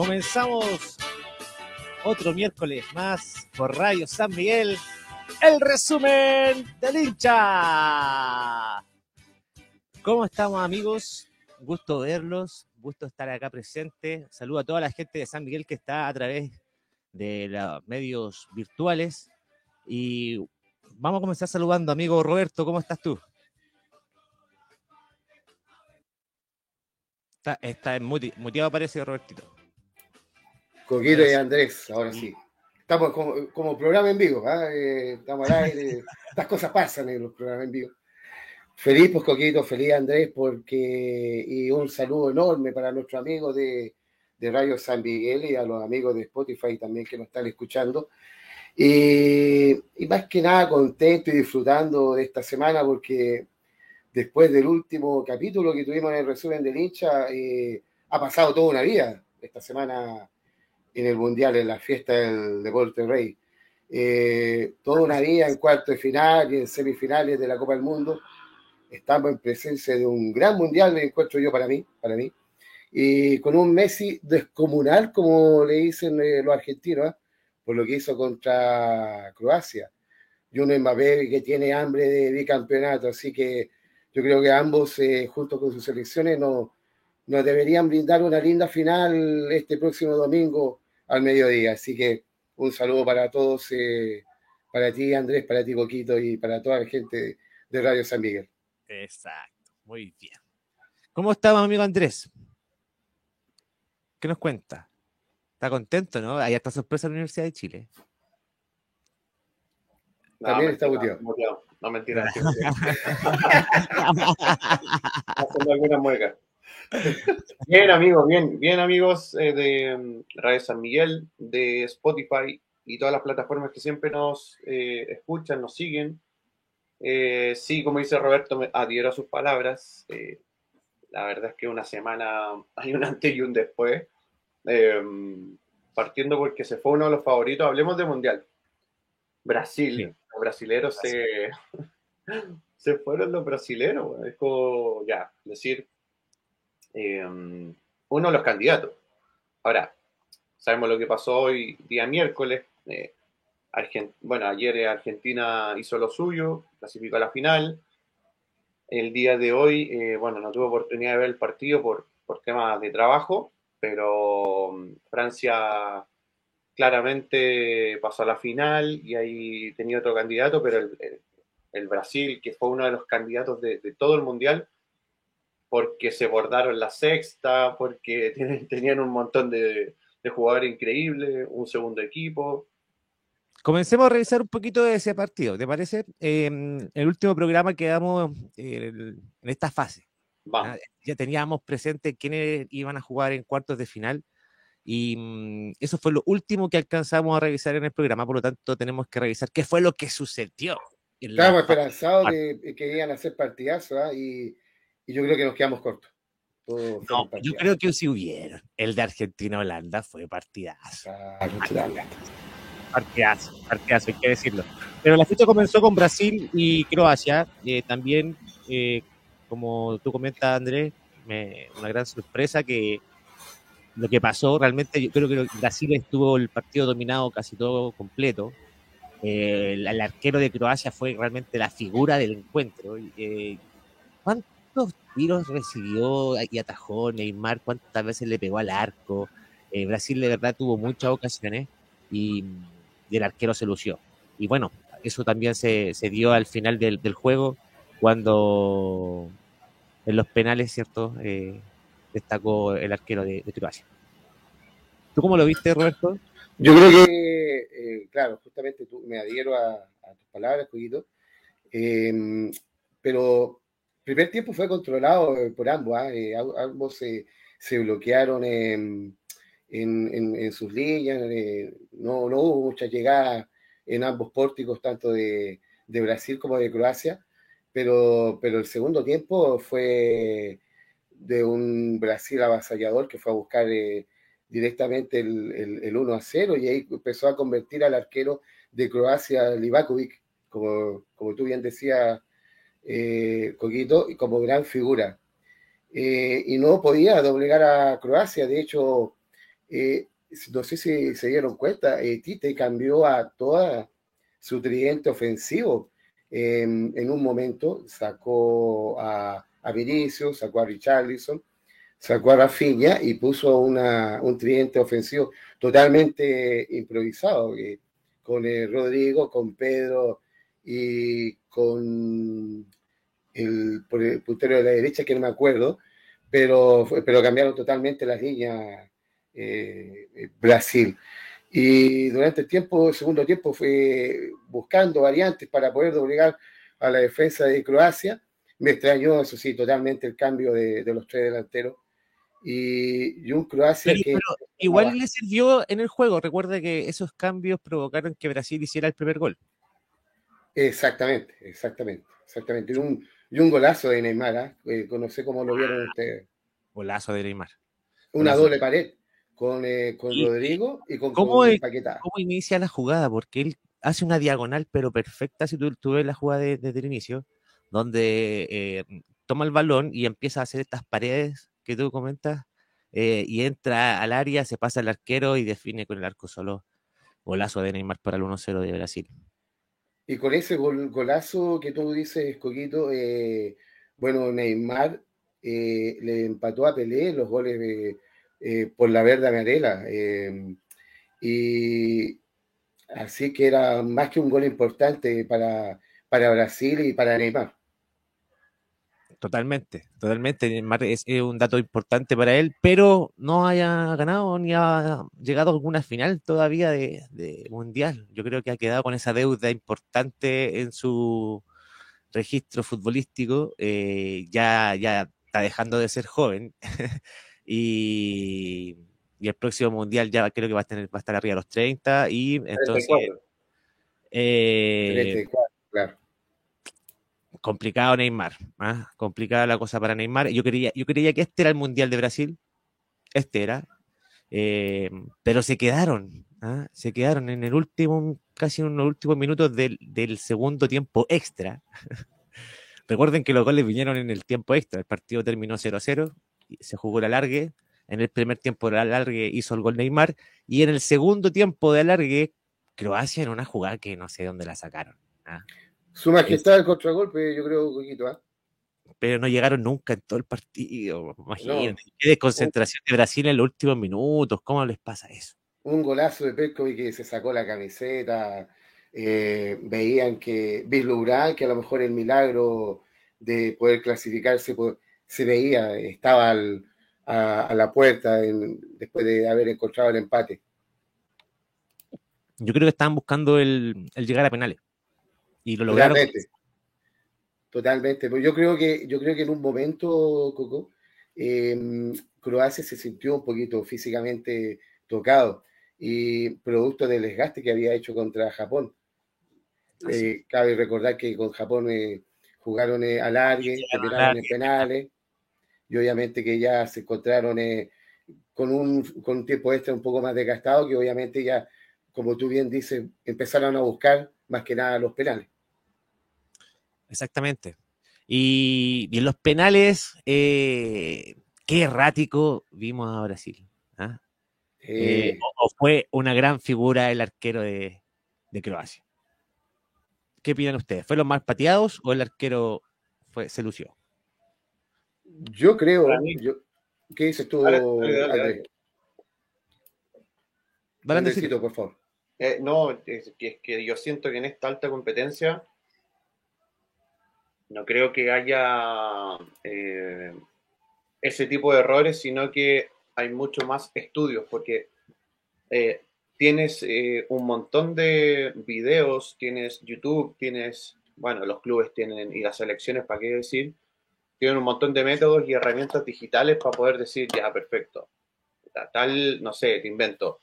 comenzamos otro miércoles más por Radio San Miguel, el resumen del hincha. ¿Cómo estamos amigos? Gusto verlos, gusto estar acá presente. Saludo a toda la gente de San Miguel que está a través de los medios virtuales. Y vamos a comenzar saludando, amigo Roberto, ¿cómo estás tú? Está, está muteado parece, Robertito. Coquito y Andrés, ahora sí. Estamos como, programa en vivo, ¿ah? eh, estamos al aire, estas cosas pasan en los programas en vivo. Feliz, pues Coquito, feliz Andrés, porque y un saludo enorme para nuestros amigos de, de Radio San Miguel y a los amigos de Spotify también que nos están escuchando. Y, y, más que nada contento y disfrutando de esta semana porque después del último capítulo que tuvimos en el resumen del hincha, eh, ha pasado toda una vida esta semana en el Mundial, en la fiesta del Deporte Rey. Eh, toda una vida en cuarto de final y en semifinales de la Copa del Mundo. Estamos en presencia de un gran Mundial, me encuentro yo para mí, para mí. Y con un Messi descomunal, como le dicen eh, los argentinos, ¿eh? por lo que hizo contra Croacia. Y un Mbappé que tiene hambre de bicampeonato, así que yo creo que ambos, junto con sus selecciones, nos, nos deberían brindar una linda final este próximo domingo al mediodía. Así que un saludo para todos, eh, para ti Andrés, para ti Coquito y para toda la gente de Radio San Miguel. Exacto, muy bien. ¿Cómo estamos, amigo Andrés? ¿Qué nos cuenta? ¿Está contento, no? Ahí está sorpresa en la Universidad de Chile. También está muteado. No, mentira. Haciendo alguna mueca. Bien, amigos, bien, bien, amigos eh, de mm, Radio San Miguel, de Spotify y todas las plataformas que siempre nos eh, escuchan, nos siguen. Eh, sí, como dice Roberto, me adhiero a sus palabras. la verdad es que una semana hay un antes y un después. partiendo porque se fue uno de los favoritos, hablemos de Mundial. Brasil, los brasileros se, se fueron los brasileros, es como, ya, decir, Em, uno de los candidatos. Ahora, sabemos lo que pasó hoy, día miércoles. Eh, bueno, ayer Argentina hizo lo suyo, clasificó a la final. El día de hoy, eh, bueno, no tuve oportunidad de ver el partido por, por temas de trabajo, pero mm, Francia claramente pasó a la final y ahí tenía otro candidato, pero el, Brasil, que fue uno de los candidatos de, de todo el mundial, porque se bordaron la sexta, porque tenían un montón de, jugadores increíbles, un segundo equipo. Comencemos a revisar un poquito de ese partido, ¿te parece? En el último programa quedamos en esta fase. Ah, ya teníamos presente quiénes iban a jugar en cuartos de final y mm, eso fue lo último que alcanzamos a revisar en el programa, por lo tanto tenemos que revisar qué fue lo que sucedió. Estábamos esperanzados de que iban a hacer partidazos ¿ah? y y yo creo que nos quedamos cortos. no, yo creo que si hubiera. El de Argentina-Holanda fue partidazo. partidazo, partidazo, hay que decirlo. Pero la fiesta comenzó con Brasil y Croacia. Eh, también, eh, como tú comentas, Andrés, una gran sorpresa que lo que pasó realmente, yo creo que Brasil estuvo el partido dominado casi todo completo. Eh, el, arquero de Croacia fue realmente la figura del encuentro. ¿Cuánto ¿Cuántos tiros recibió y atajó Neymar? ¿Cuántas veces le pegó al arco? Eh, Brasil de verdad tuvo muchas ocasiones y, el arquero se lució. Y bueno, eso también se, dio al final del, juego cuando en los penales, ¿cierto? Eh, destacó el arquero de, Croacia. ¿Tú cómo lo viste, Roberto? Yo creo que, eh, claro, justamente tú me adhiero a, tus palabras, Cuidito, pero primer tiempo fue controlado eh, por ambos, ¿ah? eh, ambos se, bloquearon en, sus líneas, eh, no, no, hubo mucha llegada en ambos pórticos, tanto de, Brasil como de Croacia, pero, pero el segundo tiempo fue de un Brasil avasallador que fue a buscar directamente el, 1 a 0 y ahí empezó a convertir al arquero de Croacia, Livakovic, como, como tú bien decías, eh, Coquito, como gran figura. Eh, y no podía doblegar a Croacia, de hecho, eh, no sé si se dieron cuenta, eh, Tite cambió a toda su tridente ofensivo. en un momento sacó a, a Vinicius, sacó a Richarlison, sacó a Rafinha y puso una, un tridente ofensivo totalmente improvisado, eh, con Rodrigo, con Pedro y con el, el puntero de la derecha, que no me acuerdo, pero, pero cambiaron totalmente las líneas eh, Brasil. Y durante el tiempo, el segundo tiempo, fue buscando variantes para poder doblegar a la defensa de Croacia. Me extrañó, eso sí, totalmente el cambio de, los tres delanteros. Y, un Croacia que. igual le sirvió en el juego. Recuerda que esos cambios provocaron que Brasil hiciera el primer gol. Exactamente, exactamente, exactamente. Y un, y un golazo de Neymar, ¿eh? eh no sé cómo lo vieron ustedes. Golazo de Neymar. Una doble pared con, eh, con Rodrigo y con, ¿cómo, Paquetá. ¿Cómo inicia la jugada? Porque él hace una diagonal, pero perfecta, si tú, tú ves la jugada desde el inicio, donde eh, toma el balón y empieza a hacer estas paredes que tú comentas, eh, y entra al área, se pasa al arquero y define con el arco solo. Golazo de Neymar para el 1-0 de Brasil. Y con ese golazo que tú dices, Coquito, bueno, Neymar le empató a Pelé los goles eh, por la verde amarela. Eh, y así que era más que un gol importante para, para Brasil y para Neymar. Totalmente, totalmente. Neymar es, un dato importante para él, pero no haya ganado ni ha llegado a alguna final todavía de, Mundial. Yo creo que ha quedado con esa deuda importante en su registro futbolístico. Eh, ya, ya está dejando de ser joven. Y, el próximo mundial ya creo que va a, tener, va a estar arriba de los 30 y entonces... Eh, claro. Complicado Neymar, ¿ah? complicada la cosa para Neymar. Yo creía, yo creía que este era el Mundial de Brasil, este era, eh, pero se quedaron, ¿ah? se quedaron en el último, casi en los últimos minutos del, segundo tiempo extra. Recuerden que los goles vinieron en el tiempo extra, el partido terminó 0-0 se jugó el alargue. En el primer tiempo del alargue hizo el gol Neymar. Y en el segundo tiempo de alargue, Croacia en una jugada que no sé dónde la sacaron. ¿ah? Su majestad el contragolpe, yo creo, poquito, ¿ah? Pero no llegaron nunca en todo el partido. Imagínate, qué desconcentración de Brasil en los últimos minutos. ¿Cómo les pasa eso? Un golazo de Petkovic que se sacó la camiseta. Eh, veían que vislumbraban que a lo mejor el milagro de poder clasificarse se veía, estaba a, la puerta después de haber encontrado el empate. Yo creo que estaban buscando el, llegar a penales. Y lo lograron. Totalmente. Totalmente. Pues yo creo que, yo creo que en un momento, Coco, em, Croacia se sintió un poquito físicamente tocado y producto del desgaste que había hecho contra Japón. Eh, cabe recordar que con Japón eh, jugaron eh, a largue, terminaron en penales y obviamente que ya se encontraron eh, con, un, con un tiempo extra un poco más desgastado, que obviamente ya, como tú bien dices, empezaron a buscar más que nada los penales. Exactamente. Y, en los penales, eh, qué errático vimos a Brasil. ¿ah? Eh, o, fue una gran figura el arquero de, de, Croacia? ¿Qué opinan ustedes? ¿Fue los más pateados o el arquero fue, se lució? Yo creo, ¿qué dices tú, dale, por favor. Eh, no, es que, yo siento que en esta alta competencia no creo que haya eh, ese tipo de errores, sino que hay mucho más estudios, porque eh, tienes un montón de videos, tienes YouTube, tienes, bueno, los clubes tienen y las selecciones, ¿para qué decir? tienen un montón de métodos y herramientas digitales para poder decir, ya, perfecto. Tal, no sé, te invento.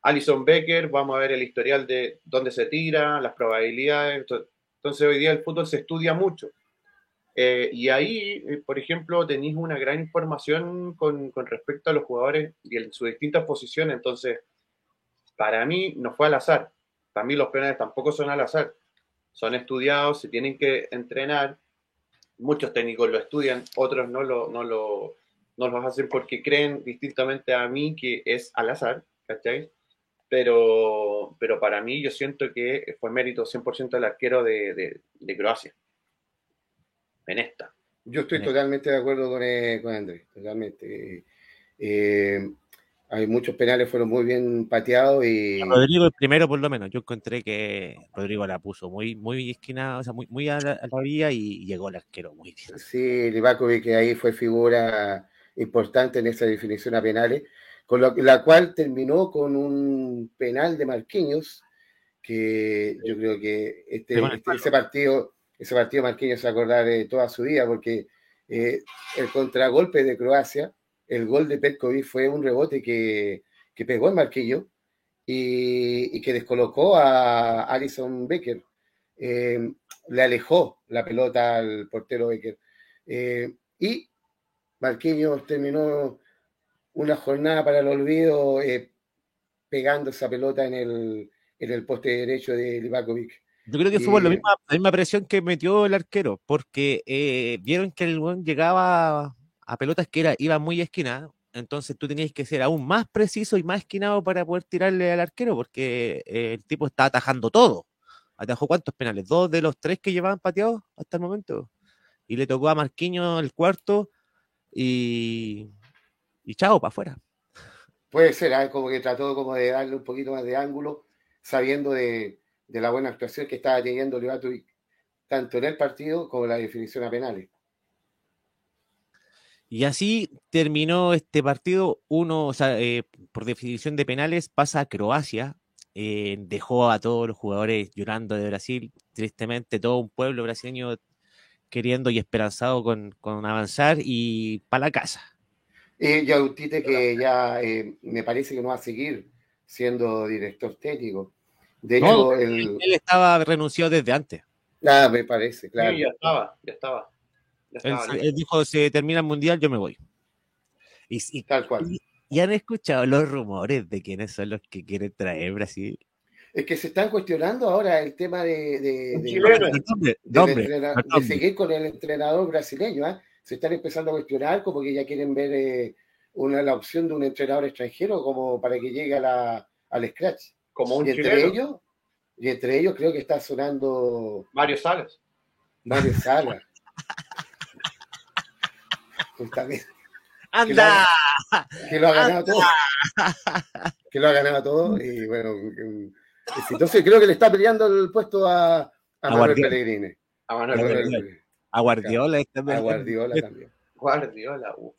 Alison Becker, vamos a ver el historial de dónde se tira, las probabilidades. Entonces, hoy día el fútbol se estudia mucho. Eh, y ahí, eh, por ejemplo, tenéis una gran información con, con, respecto a los jugadores y en sus distintas posiciones. Entonces, para mí no fue al azar. Para mí los penales tampoco son al azar. Son estudiados, se tienen que entrenar muchos técnicos lo estudian, otros no lo, no lo, no los hacen porque creen distintamente a mí que es al azar, ¿cachai? Pero, pero para mí yo siento que fue mérito 100% del arquero de, de, Croacia. En esta. Yo estoy totalmente de acuerdo con, eh, con Andrés, totalmente. Eh, hay muchos penales fueron muy bien pateados y Rodrigo el primero por lo menos yo encontré que Rodrigo la puso muy muy esquinada o sea muy, muy a, la, orilla y llegó el arquero muy bien sí Livakovic que ahí fue figura importante en esa definición a penales con la cual terminó con un penal de Marquinhos que yo creo que este, este ese partido ese partido Marquinhos se acordar de toda su vida porque eh, el contragolpe de Croacia el gol de Petkovic fue un rebote que, pegó el marquillo y, que descolocó a Alison Becker. Eh, le alejó la pelota al portero Becker. Eh, y Marquinhos terminó una jornada para el olvido eh, pegando esa pelota en el, en el poste derecho de Livakovic. Yo creo que fue la, misma, la misma presión que metió el arquero, porque vieron que el buen llegaba a pelotas que era, iba muy esquinada, entonces tú tenías que ser aún más preciso y más esquinado para poder tirarle al arquero, porque eh, el tipo está atajando todo. ¿Atajó cuántos penales? Dos de los tres que llevaban pateados hasta el momento. Y le tocó a Marquinhos el cuarto y, y chao, para afuera. Puede ser, ¿eh? como que trató como de darle un poquito más de ángulo, sabiendo de, la buena actuación que estaba teniendo Levatovic, tanto en el partido como en la definición a penales. Y así terminó este partido. Uno, o sea, eh, por definición de penales, pasa a Croacia. Eh, dejó a todos los jugadores llorando de Brasil. Tristemente, todo un pueblo brasileño queriendo y esperanzado con, avanzar y para la casa. Eh, y Autite que ya me parece que no va a seguir siendo director técnico. De hecho, él estaba renunciado desde antes. Nada, me parece, claro. Sí, ya estaba, ya estaba. Él, dijo, se termina el mundial, yo me voy. Y, Tal cual. Y, han escuchado los rumores de quiénes son los que quieren traer Brasil. Es que se están cuestionando ahora el tema de, de, seguir con el entrenador brasileño. ¿ah? Se están empezando a cuestionar como que ya quieren ver eh, una, la opción de un entrenador extranjero como para que llegue a la, al scratch. Como un y entre ellos Y entre ellos creo que está sonando... Mario Salas. Mario Salas. Justamente. ¡Anda! Que lo, ha, ganado todo. Que lo ha ganado todo. Y bueno, entonces creo que le está peleando el puesto a, a, Manuel Pellegrini. A Manuel Pellegrini. A Guardiola. A Guardiola también. Guardiola, uff.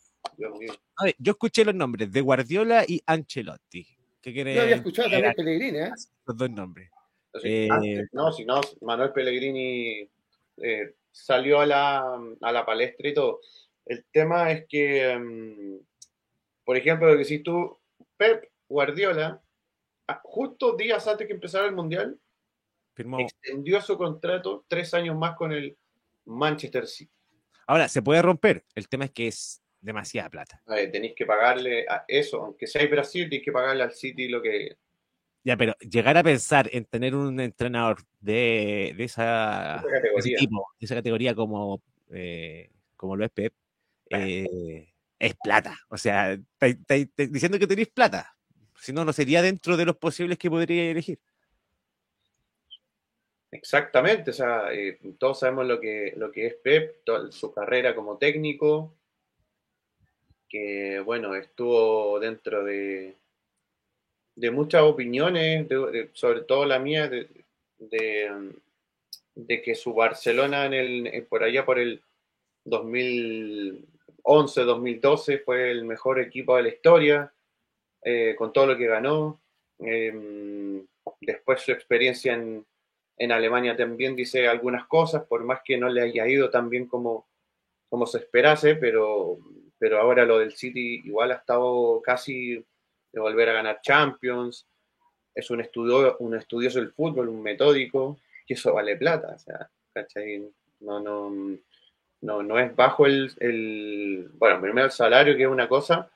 A ver, yo escuché los nombres de Guardiola y Ancelotti. ¿Qué yo había escuchado también Pellegrini, ¿eh? Los dos nombres. Eh, no, si no, Manuel Pellegrini eh, salió a la, a la palestra y todo. El tema es que, em, por ejemplo, lo que decís tú, Pep Guardiola, ah, justo días antes que empezara el Mundial, extendió su contrato tres años más con el Manchester City. Ahora, se puede romper. El tema es que es demasiada plata. tenéis que pagarle a eso, aunque sea Brasil, tenéis que pagarle al City lo que. Ya, pero llegar a pensar en tener un entrenador de, esa, categoría. tipo, de esa categoría como, eh, como lo es Pep, eh, es plata. O sea, diciendo que tenéis plata. Si no, no sería dentro de los posibles que podría elegir. Exactamente, o sea, eh, todos sabemos lo que, lo que es Pep, su carrera como técnico, que bueno, estuvo dentro de, de muchas opiniones, sobre todo la mía, de, de, que su Barcelona en el, por allá por el 2000, 2011-2012 fue el mejor equipo de la historia, eh, con todo lo que ganó. Em, después su experiencia en, Alemania también dice algunas cosas, por más que no le haya ido tan bien como, como se esperase, pero, pero ahora lo del City igual ha estado casi de volver a ganar Champions. Es un, estudio, un estudioso del fútbol, un metódico, que eso vale plata. O sea, No, no, no, no es bajo el, bueno, primero el salario, que es una cosa,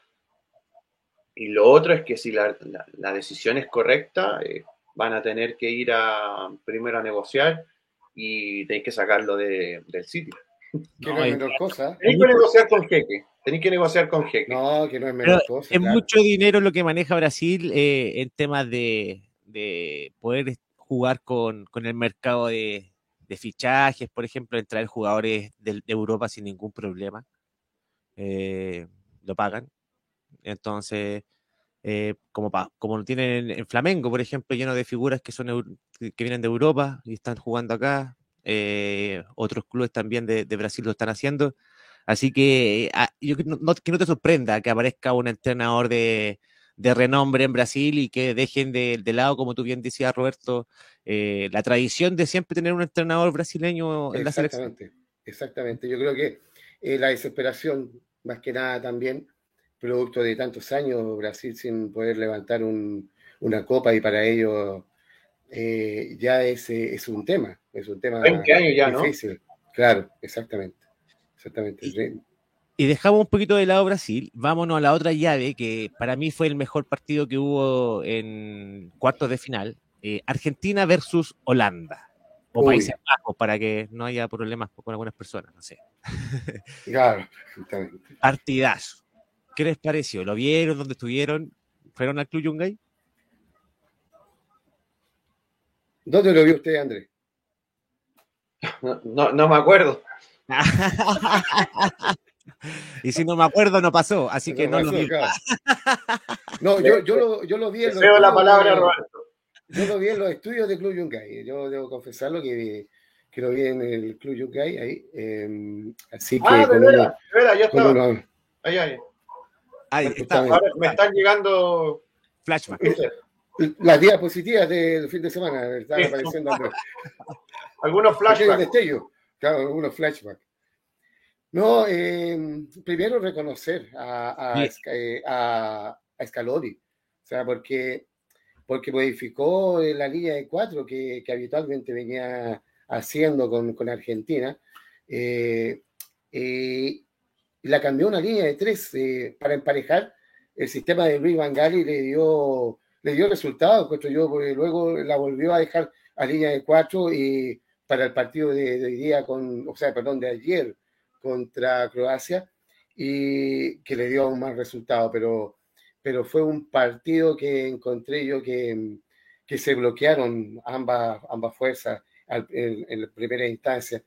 y lo otro es que si la, decisión es correcta, eh, van a tener que ir a primero a negociar y tenéis que sacarlo del sitio. Que no, es menor cosa. Tenéis que negociar con Jeque. Tenéis que negociar con Jeque. No, que no es menor cosa. Es mucho dinero lo que maneja Brasil eh, en temas de, de poder jugar con, con el mercado de, de, fichajes, por ejemplo, en traer jugadores de, de Europa sin ningún problema. Eh, lo pagan. Entonces, eh, como, pa, como tienen en Flamengo, por ejemplo, lleno de figuras que, son, que vienen de Europa y están jugando acá. Eh, otros clubes también de, de, Brasil lo están haciendo. Así que ah, yo no, que no, te sorprenda que aparezca un entrenador de, de renombre en Brasil y que dejen de, de, lado, como tú bien decías, Roberto, eh, la tradición de siempre tener un entrenador brasileño en la selección. Exactamente, yo creo que eh, la desesperación, más que nada también, producto de tantos años Brasil sin poder levantar un, una copa y para ello eh, ya es, es, un tema, es un tema 20 años ya, difícil. ¿no? Claro, exactamente. exactamente. Y, y, dejamos un poquito de lado Brasil, vámonos a la otra llave que para mí fue el mejor partido que hubo en cuartos de final, eh, Argentina versus Holanda. O Uy. Países Bajos, para que no haya problemas con algunas personas, no sé. Claro, exactamente. Partidazo. ¿Qué les pareció? ¿Lo vieron? ¿Dónde estuvieron? ¿Fueron al Club Yungay? ¿Dónde lo vio usted, Andrés? No, no, no me acuerdo. y si no me acuerdo, no pasó, así que no, pasó, lo vi. Claro. No, yo, yo, lo, yo lo vi en los Veo la palabra, Roberto. Yo lo vi en los estudios de Club Yungay. Yo debo confesarlo que, que lo vi en el Club Yungay ahí. Eh, así que. Ah, de veras, de veras, ya estaba. Una... Ahí, ahí. Ahí está. Ahora me están llegando. Flashback. Las diapositivas del fin de semana están apareciendo. algunos flashbacks. Destello, claro, algunos flashbacks. No, eh, primero reconocer a, a, sí. a, a Scaloni, o sea, porque, porque modificó la línea de cuatro que, que habitualmente venía haciendo con, con Argentina, eh, eh, y la cambió una línea de tres eh, para emparejar. El sistema de Luis Vangali le dio, le dio resultados, yo, porque luego la volvió a dejar a línea de cuatro y para el partido de, de hoy día, con, o sea, perdón, de ayer contra Croacia, y que le dio un mal resultado, pero, pero fue un partido que encontré yo que, que se bloquearon ambas, ambas fuerzas al, en, en, primera instancia.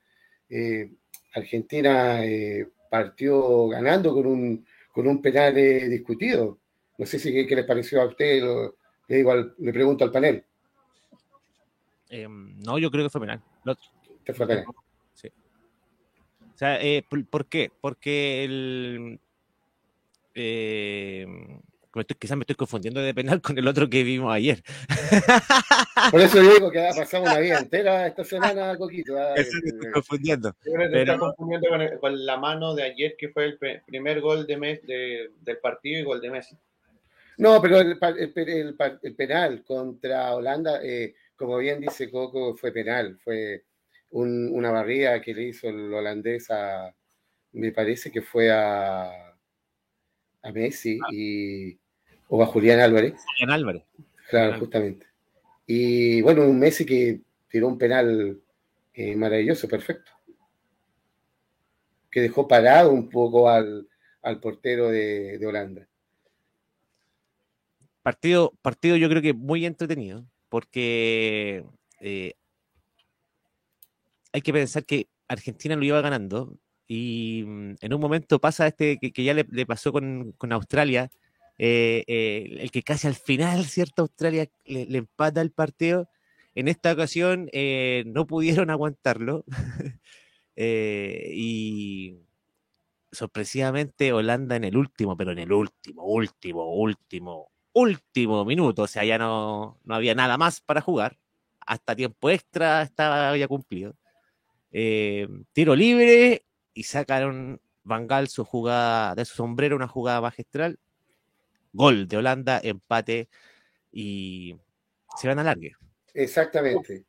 Eh, Argentina eh, partió ganando con un, con un penal eh, discutido. No sé si qué, qué les pareció a usted, lo, le, digo al, le pregunto al panel. Eh, no, yo creo que fue penal. No, ¿Qué fue penal? Sí. O sea, eh, ¿por, ¿por, qué? Porque el... Me estoy, quizás me estoy confundiendo de penal con el otro que vimos ayer. Por eso digo que ha pasado una vida entera esta semana, Coquito. ¿eh? Eso me estoy confundiendo. Yo Pero... confundiendo con, el, con, la mano de ayer, que fue el primer gol de mes, de, del partido y gol de Messi. No, pero el, el, el penal contra Holanda, eh, como bien dice Coco, fue penal. Fue un, una barrida que le hizo el holandés a, me parece que fue a, a Messi ah. y o a Julián Álvarez. Julián Álvarez. Claro, justamente. Y bueno, un Messi que tiró un penal eh, maravilloso, perfecto. Que dejó parado un poco al, al portero de, de, Holanda. Partido, partido yo creo que muy entretenido, porque eh, hay que pensar que Argentina lo iba ganando y mm, en un momento pasa este que, que ya le, le pasó con, con Australia, eh, eh, el que casi al final, ¿cierto? Australia le, empata el partido. En esta ocasión eh, no pudieron aguantarlo y sorpresivamente Holanda en el último, pero en el último, último, último, último minuto, o sea, ya no, no había nada más para jugar, hasta tiempo extra estaba cumplido. Tiro libre y sacaron Vangal su jugada de su sombrero, una jugada magistral gol de Holanda, empate y se van a largue. Exactamente.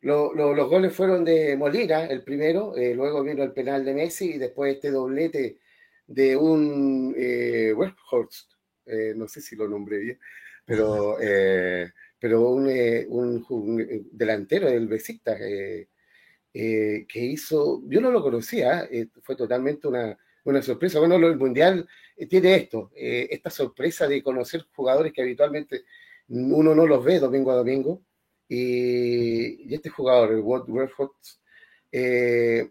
Lo, lo, los goles fueron de Molina, el primero, eh, luego vino el penal de Messi y después este doblete de un eh, Westhorst, eh, no sé si lo nombré bien, pero, eh, pero un, un, un, delantero del Besiktas. que hizo, yo no lo conocía, fue totalmente una, una sorpresa. Bueno, el Mundial tiene esto, esta sorpresa de conocer jugadores que habitualmente uno no los ve domingo a domingo. Y, este jugador, el World eh,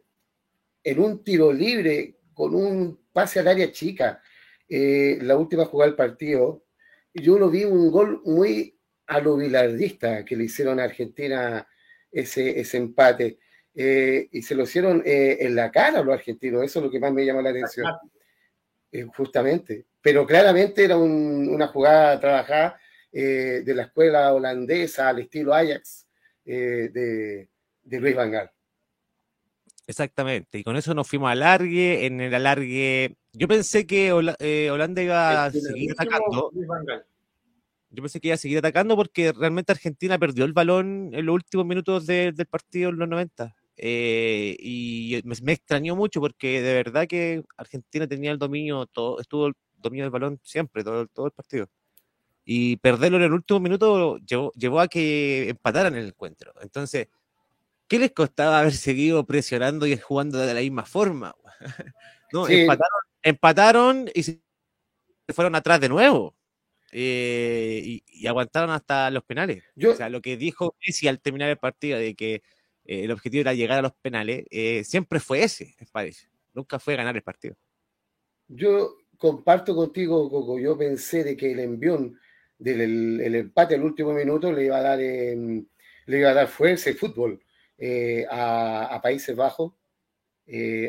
en un tiro libre con un pase al área chica, eh, la última jugada del partido, yo lo vi un gol muy a lo que le hicieron a Argentina ese, ese empate. Eh, y se lo hicieron eh, en la cara a los argentinos, eso es lo que más me llamó la atención. justamente. Pero claramente era una jugada trabajada de la escuela holandesa al estilo Ajax de, de Luis Van Gaal. Exactamente, y con eso nos fuimos al alargue. En el alargue, yo pensé que eh, Holanda iba a seguir atacando. Yo pensé que iba a seguir atacando porque realmente Argentina perdió el balón en los últimos minutos del partido en los 90. Eh, y me, extrañó mucho porque de verdad que Argentina tenía el dominio, todo, estuvo el dominio del balón siempre, todo, todo el partido. Y perderlo en el último minuto llevó, llevó a que empataran el encuentro. Entonces, ¿qué les costaba haber seguido presionando y jugando de la misma forma? no, empataron, y se fueron atrás de nuevo. Eh, y, aguantaron hasta los penales. o sea, lo que dijo Messi al terminar el partido de que eh, el objetivo era llegar a los penales, eh, siempre fue ese, parece. Nunca fue ganar el partido. Yo comparto contigo, Coco. Yo pensé de que el envión del el, empate al último minuto le iba a dar, le iba a dar fuerza y fútbol eh, a, Países Bajos,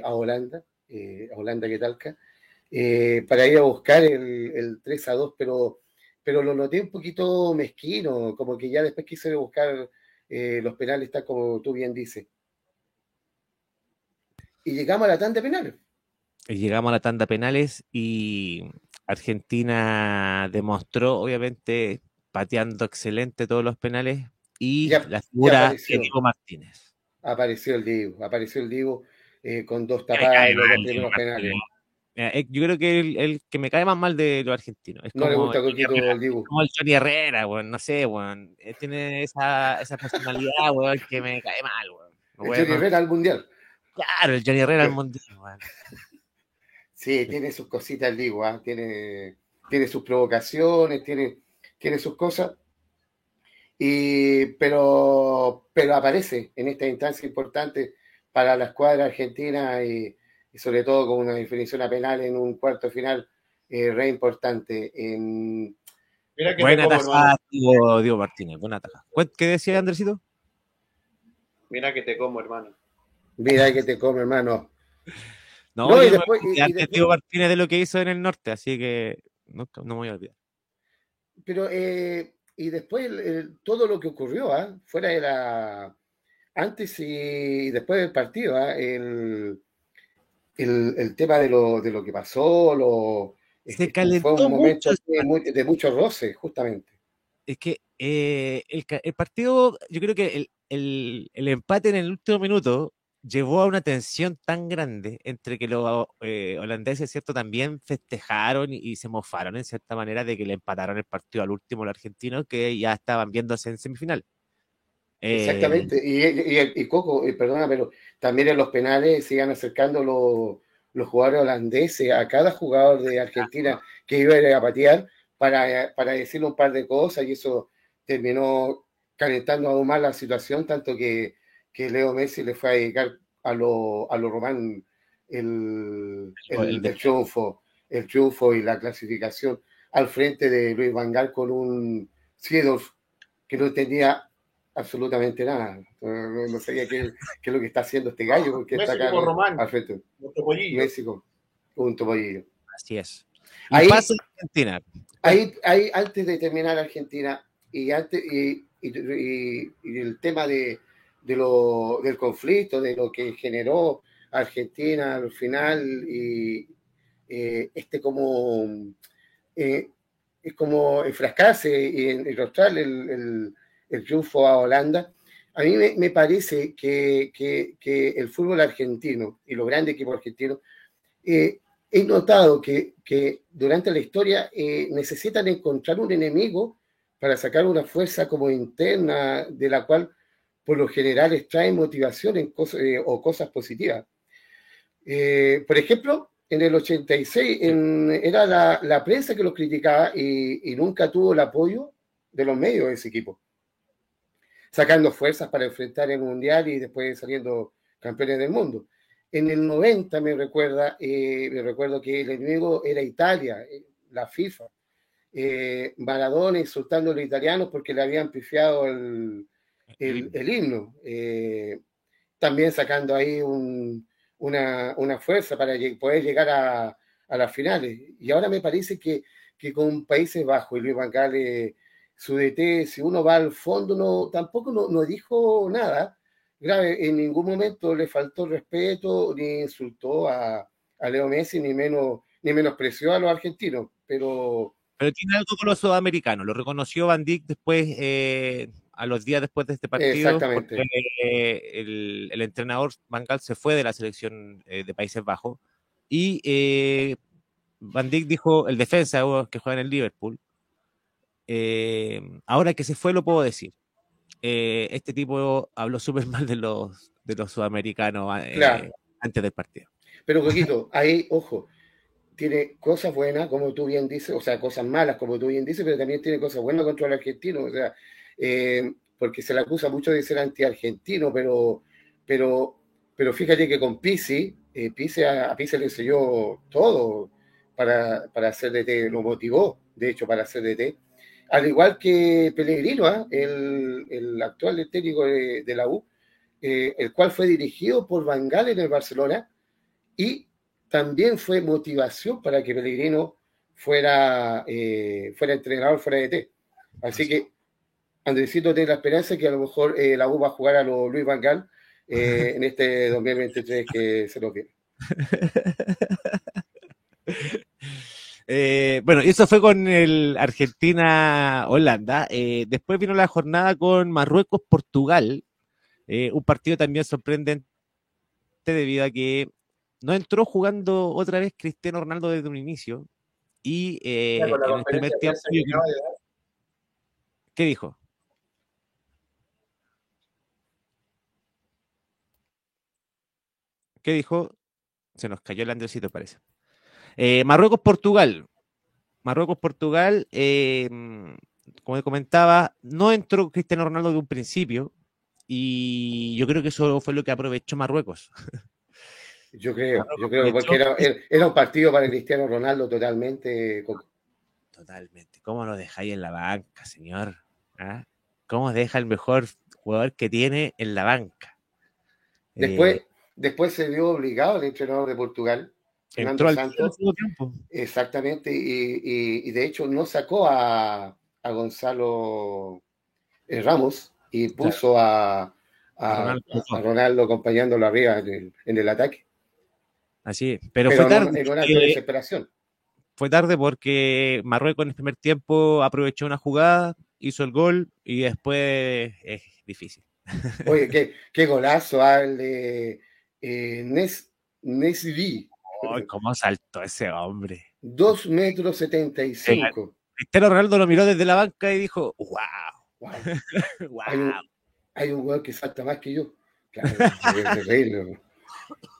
a Holanda, a Holanda que talca, para ir a buscar el, 3 a 2, pero, pero lo noté un poquito mezquino, como que ya después quise buscar los penales, tal como tú bien dices. Y llegamos a la tanda penales. Llegamos a la tanda penales y Argentina demostró, obviamente, pateando excelente todos los penales, y la figura de Diego Martínez. Apareció el Diego, apareció el Diego eh, con dos tapadas los primeros penales. Yo creo que el, que me cae más mal de los argentinos. Es no como, le gusta el Diego. Como el Johnny Herrera, bueno, no sé, bueno, eh, tiene esa, esa personalidad, bueno, que me cae mal, bueno. El Johnny Herrera al Mundial. Claro, el Johnny Herrera al Mundial, bueno. Sí, tiene sus cositas el Diego, ¿eh? tiene, tiene sus provocaciones, tiene, tiene sus cosas, y, pero, pero aparece en esta instancia importante para la escuadra argentina y, sobre todo con una definición a penal en un cuarto final eh, re importante. En... buena tajada, Diego, Martínez, buena tajada. ¿Qué decía Andresito? Mira que te como, hermano. Mira que te como, hermano. No, y después, Diego Martínez de lo que hizo en el norte, así que no, no me voy a olvidar. Pero eh, y después todo lo que ocurrió, ¿ah? fuera de la. Antes y después del partido, ¿ah? El, el, tema de lo, de lo que pasó, lo, se este, calentó fue un momento de, de, mucho roce, justamente. Es que eh, el, el, partido, yo creo que el, el, el, empate en el último minuto llevó a una tensión tan grande entre que los eh, holandeses, ¿cierto? También festejaron y, se mofaron en cierta manera de que le empataron el partido al último los argentinos que ya estaban viéndose en semifinal. Exactamente. Eh, y, Coco, eh, perdona, pero también en los penales se iban acercando los, los jugadores holandeses a cada jugador de Argentina que iba a, a patear para, para decirle un par de cosas y eso terminó calentando aún más la situación, tanto que que Leo Messi le fue a dedicar a lo, a lo Román el, el, triunfo, el triunfo y la clasificación al frente de Luis Vangal con un Siedorf que no tenía absolutamente nada. No, sabía qué, qué, es lo que está haciendo este gallo porque está acá Román, al frente. Un topollillo. México, un topollillo. Así es. ahí, pasa Argentina. Ahí, ahí, antes de terminar Argentina y, antes, y, y, y el tema de, de lo, del conflicto, de lo que generó Argentina al final y eh, este como eh, es como enfrascarse y enrostrar el, el, el, triunfo a Holanda. A mí me, parece que, que, el fútbol argentino y los grandes equipos argentinos eh, he notado que, que, durante la historia necesitan encontrar un enemigo para sacar una fuerza como interna de la cual por lo general traen motivación en cosas, eh, o cosas positivas. Eh, por ejemplo, en el 86 era la, prensa que los criticaba y, nunca tuvo el apoyo de los medios de ese equipo, sacando fuerzas para enfrentar el Mundial y después saliendo campeones del mundo. En el 90 me recuerda, eh, me recuerdo que el enemigo era Italia, la FIFA. Maradona insultando a los italianos porque le habían pifiado el, el, himno. Eh, también sacando ahí una, fuerza para poder llegar a, las finales. Y ahora me parece que, con Países Bajos y Luis Van su DT, si uno va al fondo, no, tampoco no, dijo nada grave. En ningún momento le faltó respeto, ni insultó a, Leo Messi, ni menos ni menospreció a los argentinos. Pero pero tiene algo con los sudamericanos. Lo reconoció Van Dijk después, eh, a los días después de este partido. Exactamente. el, entrenador Van Gaal se fue de la selección eh, de Países Bajos y eh, Van Dijk dijo, el defensa que juega en el Liverpool, ahora que se fue lo puedo decir. este tipo habló súper mal de los, de los sudamericanos antes del partido. Pero, poquito, ahí, ojo, tiene cosas buenas, como tú bien dices, o sea, cosas malas, como tú bien dices, pero también tiene cosas buenas contra el argentino, o sea, eh, porque se le acusa mucho de ser anti-argentino, pero, pero, pero fíjate que con Pisi, eh, Pisi a, Pisi le enseñó todo para, para hacer DT, lo motivó, de hecho, para hacer DT. Al igual que Pellegrino, ¿ah? el, el, actual técnico de, de la U, eh, el cual fue dirigido por Van Gaal en el Barcelona y también fue motivación para que Pellegrino fuera, eh, fuera entrenador fuera de T. Así que Andresito tiene la esperanza que a lo mejor eh, la U va a jugar a los Luis Van Gaal eh, en este 2023 que se lo viene. bueno, eso fue con el Argentina-Holanda. después vino la jornada con Marruecos-Portugal. un partido también sorprendente debido a que no entró jugando otra vez Cristiano Ronaldo desde un inicio. Y eh, en el primer tiempo. ¿Qué dijo? ¿Qué dijo? Se nos cayó el Andresito, parece. Eh, Marruecos-Portugal. Marruecos-Portugal, eh, como comentaba, no entró Cristiano Ronaldo de un principio. Y yo creo que eso fue lo que aprovechó Marruecos. Yo creo, yo creo, porque era, un partido para Cristiano Ronaldo totalmente. Totalmente. ¿Cómo lo dejáis en la banca, señor? ¿Ah? ¿Cómo deja el mejor jugador que tiene en la banca? Después, eh, después se vio obligado el entrenador de Portugal. Entró al Santos, tiempo. Exactamente, y, de hecho no sacó a, Gonzalo eh, Ramos y puso a, Ronaldo, acompañándolo arriba en el ataque. Así Pero, fue tarde. desesperación. Fue tarde porque Marruecos en el primer tiempo aprovechó una jugada, hizo el gol y después es difícil. Oye, qué, qué golazo al de eh, Nes, Nesri. ¿Cómo saltó ese hombre? Dos metros setenta y cinco. Cristiano Ronaldo lo miró desde la banca y dijo, wow. wow. Hay un, hay que salta más que yo. Claro,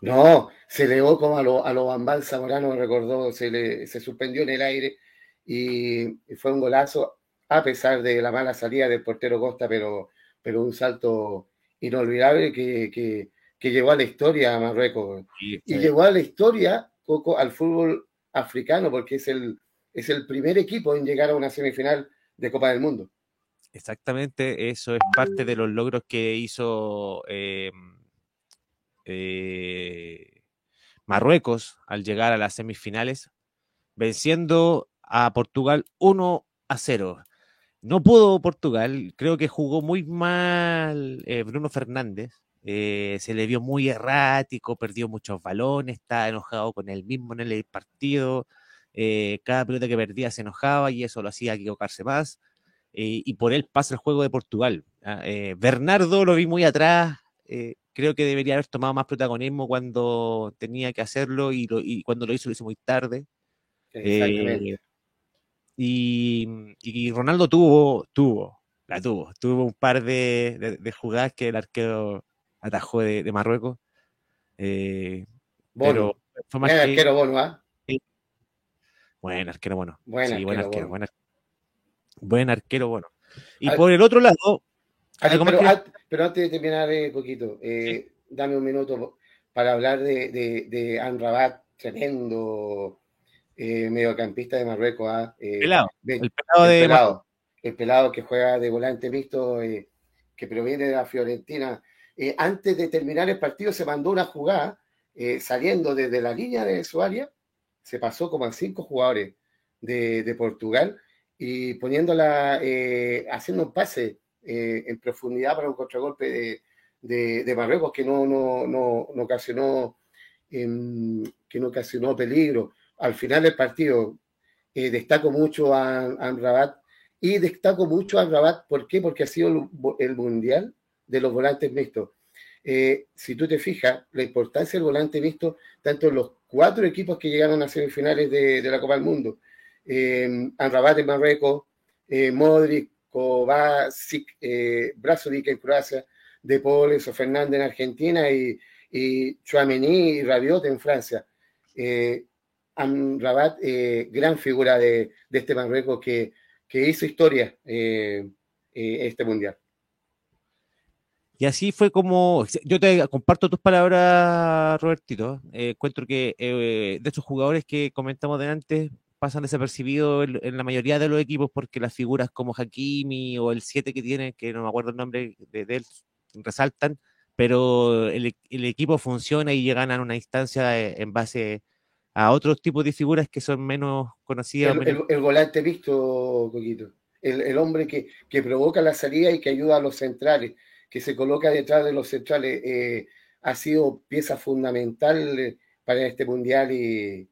no, se elevó como a lo, a lo Bambal Zamorano, me recordó, se, le, se suspendió en el aire y, fue un golazo, a pesar de la mala salida del portero Costa, pero, pero un salto inolvidable que, que, que llevó a la historia a Marruecos. Y llevó a la historia, Coco, al fútbol africano, porque es el, es el primer equipo en llegar a una semifinal de Copa del Mundo. Exactamente, eso es parte de los logros que hizo eh, eh, Marruecos al llegar a las semifinales, venciendo a Portugal 1 a 0. No pudo Portugal, creo que jugó muy mal eh, Bruno Fernández, eh, se le vio muy errático, perdió muchos balones, está enojado con él mismo en el partido, cada pelota que perdía se enojaba y eso lo hacía equivocarse más, y por él pasa el juego de Portugal. ¿ah? Bernardo lo vi muy atrás, creo que debería haber tomado más protagonismo cuando tenía que hacerlo y, cuando lo hizo lo hizo muy tarde. Eh, y, Ronaldo tuvo, tuvo la tuvo. Tuvo un par de, jugadas que el arquero atajó de, Marruecos. Eh, Pero fue más buen arquero Bono, ¿ah? Buen arquero Bono. Buen, arquero, buen arquero, buen arquero. Bono. Y por el otro lado... pero, antes de terminar, un poquito, eh, dame un minuto para hablar de, de, de Anrabat, tremendo eh, mediocampista de Marruecos. ¿ah? Eh, pelado, el pelado de pelado el pelado que juega de volante mixto, eh, que proviene de la Fiorentina. Eh, antes de terminar el partido se mandó una jugada eh, saliendo desde la línea de su área, se pasó como a cinco jugadores de, Portugal y poniéndola, haciendo un pase en profundidad para un contragolpe de, Marruecos que no, no, no, no ocasionó em, que no ocasionó peligro. Al final del partido destaco mucho a, a Rabat y destaco mucho a Rabat, ¿por qué? Porque ha sido el mundial de los volantes mixtos. Eh, si tú te fijas, la importancia del volante mixto, tanto los cuatro equipos que llegaron a semifinales de, la Copa del Mundo, eh, Rabat en Marruecos, eh, Modric, Kovacic, eh, Brazovic en Croacia, De Paul, Enzo Fernández en Argentina y, y y Rabiot en Francia. Eh, eh, gran figura de, de este Marruecos que que hizo historia eh, eh, este mundial. Y así fue como, yo te comparto tus palabras, Robertito. Eh, encuentro que de estos jugadores que comentamos delante pasan desapercibidos en, la mayoría de los equipos porque las figuras como Hakimi o el 7 que tiene, que no me acuerdo el nombre de, él, resaltan, pero el, el, equipo funciona y llegan a una instancia en base a otros tipos de figuras que son menos conocidas. El, volante visto, Coquito. El, hombre que, provoca la salida y que ayuda a los centrales, que se coloca detrás de los centrales, eh, ha sido pieza fundamental eh, para este mundial y,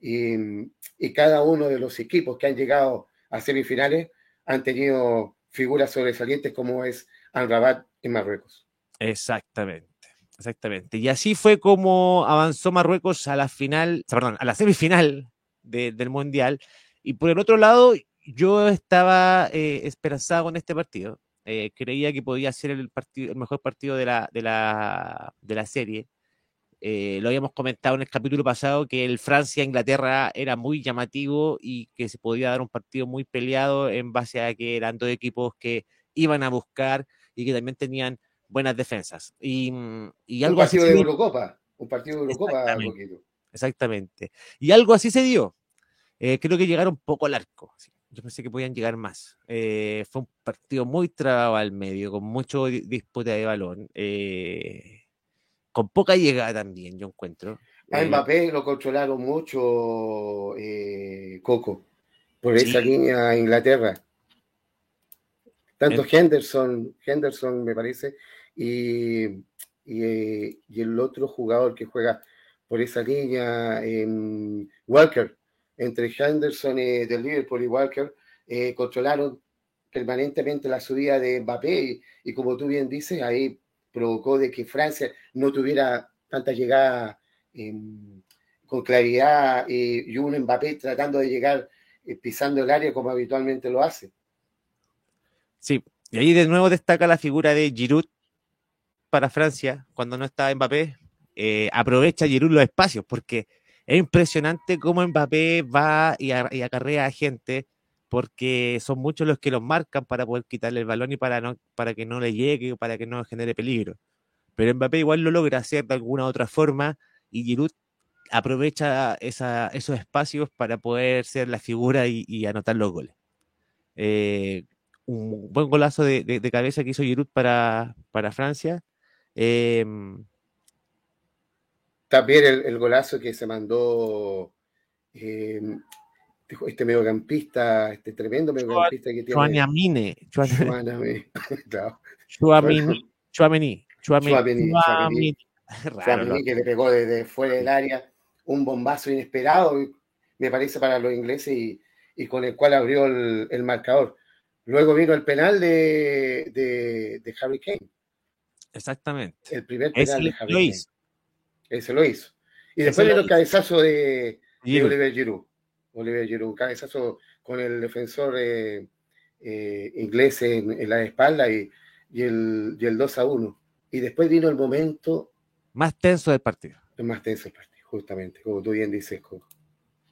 y, cada uno de los equipos que han llegado a semifinales han tenido figuras sobresalientes como es Rabat en Marruecos. Exactamente. Exactamente. Y así fue como avanzó Marruecos a la final, perdón, a la semifinal del Mundial. Y por el otro lado, yo estaba eh, esperanzado con este partido. Eh, creía que podía ser el, partido, el mejor partido de la, de la, de la serie. Eh, lo habíamos comentado en el capítulo pasado que el Francia-Inglaterra era muy llamativo y que se podía dar un partido muy peleado en base a que eran dos equipos que iban a buscar y que también tenían buenas defensas. Y, mm, y algo un partido de Eurocopa, un partido de Eurocopa. Exactamente. Exactamente. Y algo así se dio. Eh, creo que llegaron poco al arco. Yo pensé que podían llegar más. Eh, fue un partido muy trabado al medio, con mucho disputa de balón. Eh, con poca llegada también, yo encuentro. A Mbappé lo controlaron mucho, Coco, por esa línea Inglaterra. Tanto Henderson, Henderson me parece, y, y, el otro jugador que juega por esa línea, Walker, entre Henderson y del Liverpool y Walker, eh, controlaron permanentemente la subida de Mbappé y, como tú bien dices, ahí provocó de que Francia no tuviera tanta llegada con claridad y un Mbappé tratando de llegar eh, pisando el área como habitualmente lo hace. Sí, y ahí de nuevo destaca la figura de Giroud para Francia cuando no está Mbappé. Eh, aprovecha Giroud los espacios porque es impresionante cómo Mbappé va y, acarrea a gente porque son muchos los que los marcan para poder quitarle el balón y para, que no le llegue, para que no genere peligro. Pero Mbappé igual lo logra hacer de alguna otra forma y Giroud aprovecha esos espacios para poder ser la figura y, anotar los goles. Eh, un buen golazo de, cabeza que hizo Giroud para, para Francia. Em, También el, golazo que se mandó em, este mediocampista, este tremendo mediocampista que tiene. Chuaniamine. Chuamini. Chuamini. Chuamini. que le pegó desde fuera del área un bombazo inesperado, me parece, para los ingleses y, y con el cual abrió el, el marcador. Luego vino el penal de, de, Harry Kane. Exactamente. El primer penal de Harry Kane. Ese lo hizo. Y después vino el cabezazo de, Oliver Giroud. Oliver Giroud, cabezazo con el defensor eh, eh, ingleses en, la espalda y, el, y el 2 a 1. Y después vino el momento... Más tenso del partido. Más tenso del partido, justamente, como tú bien dices,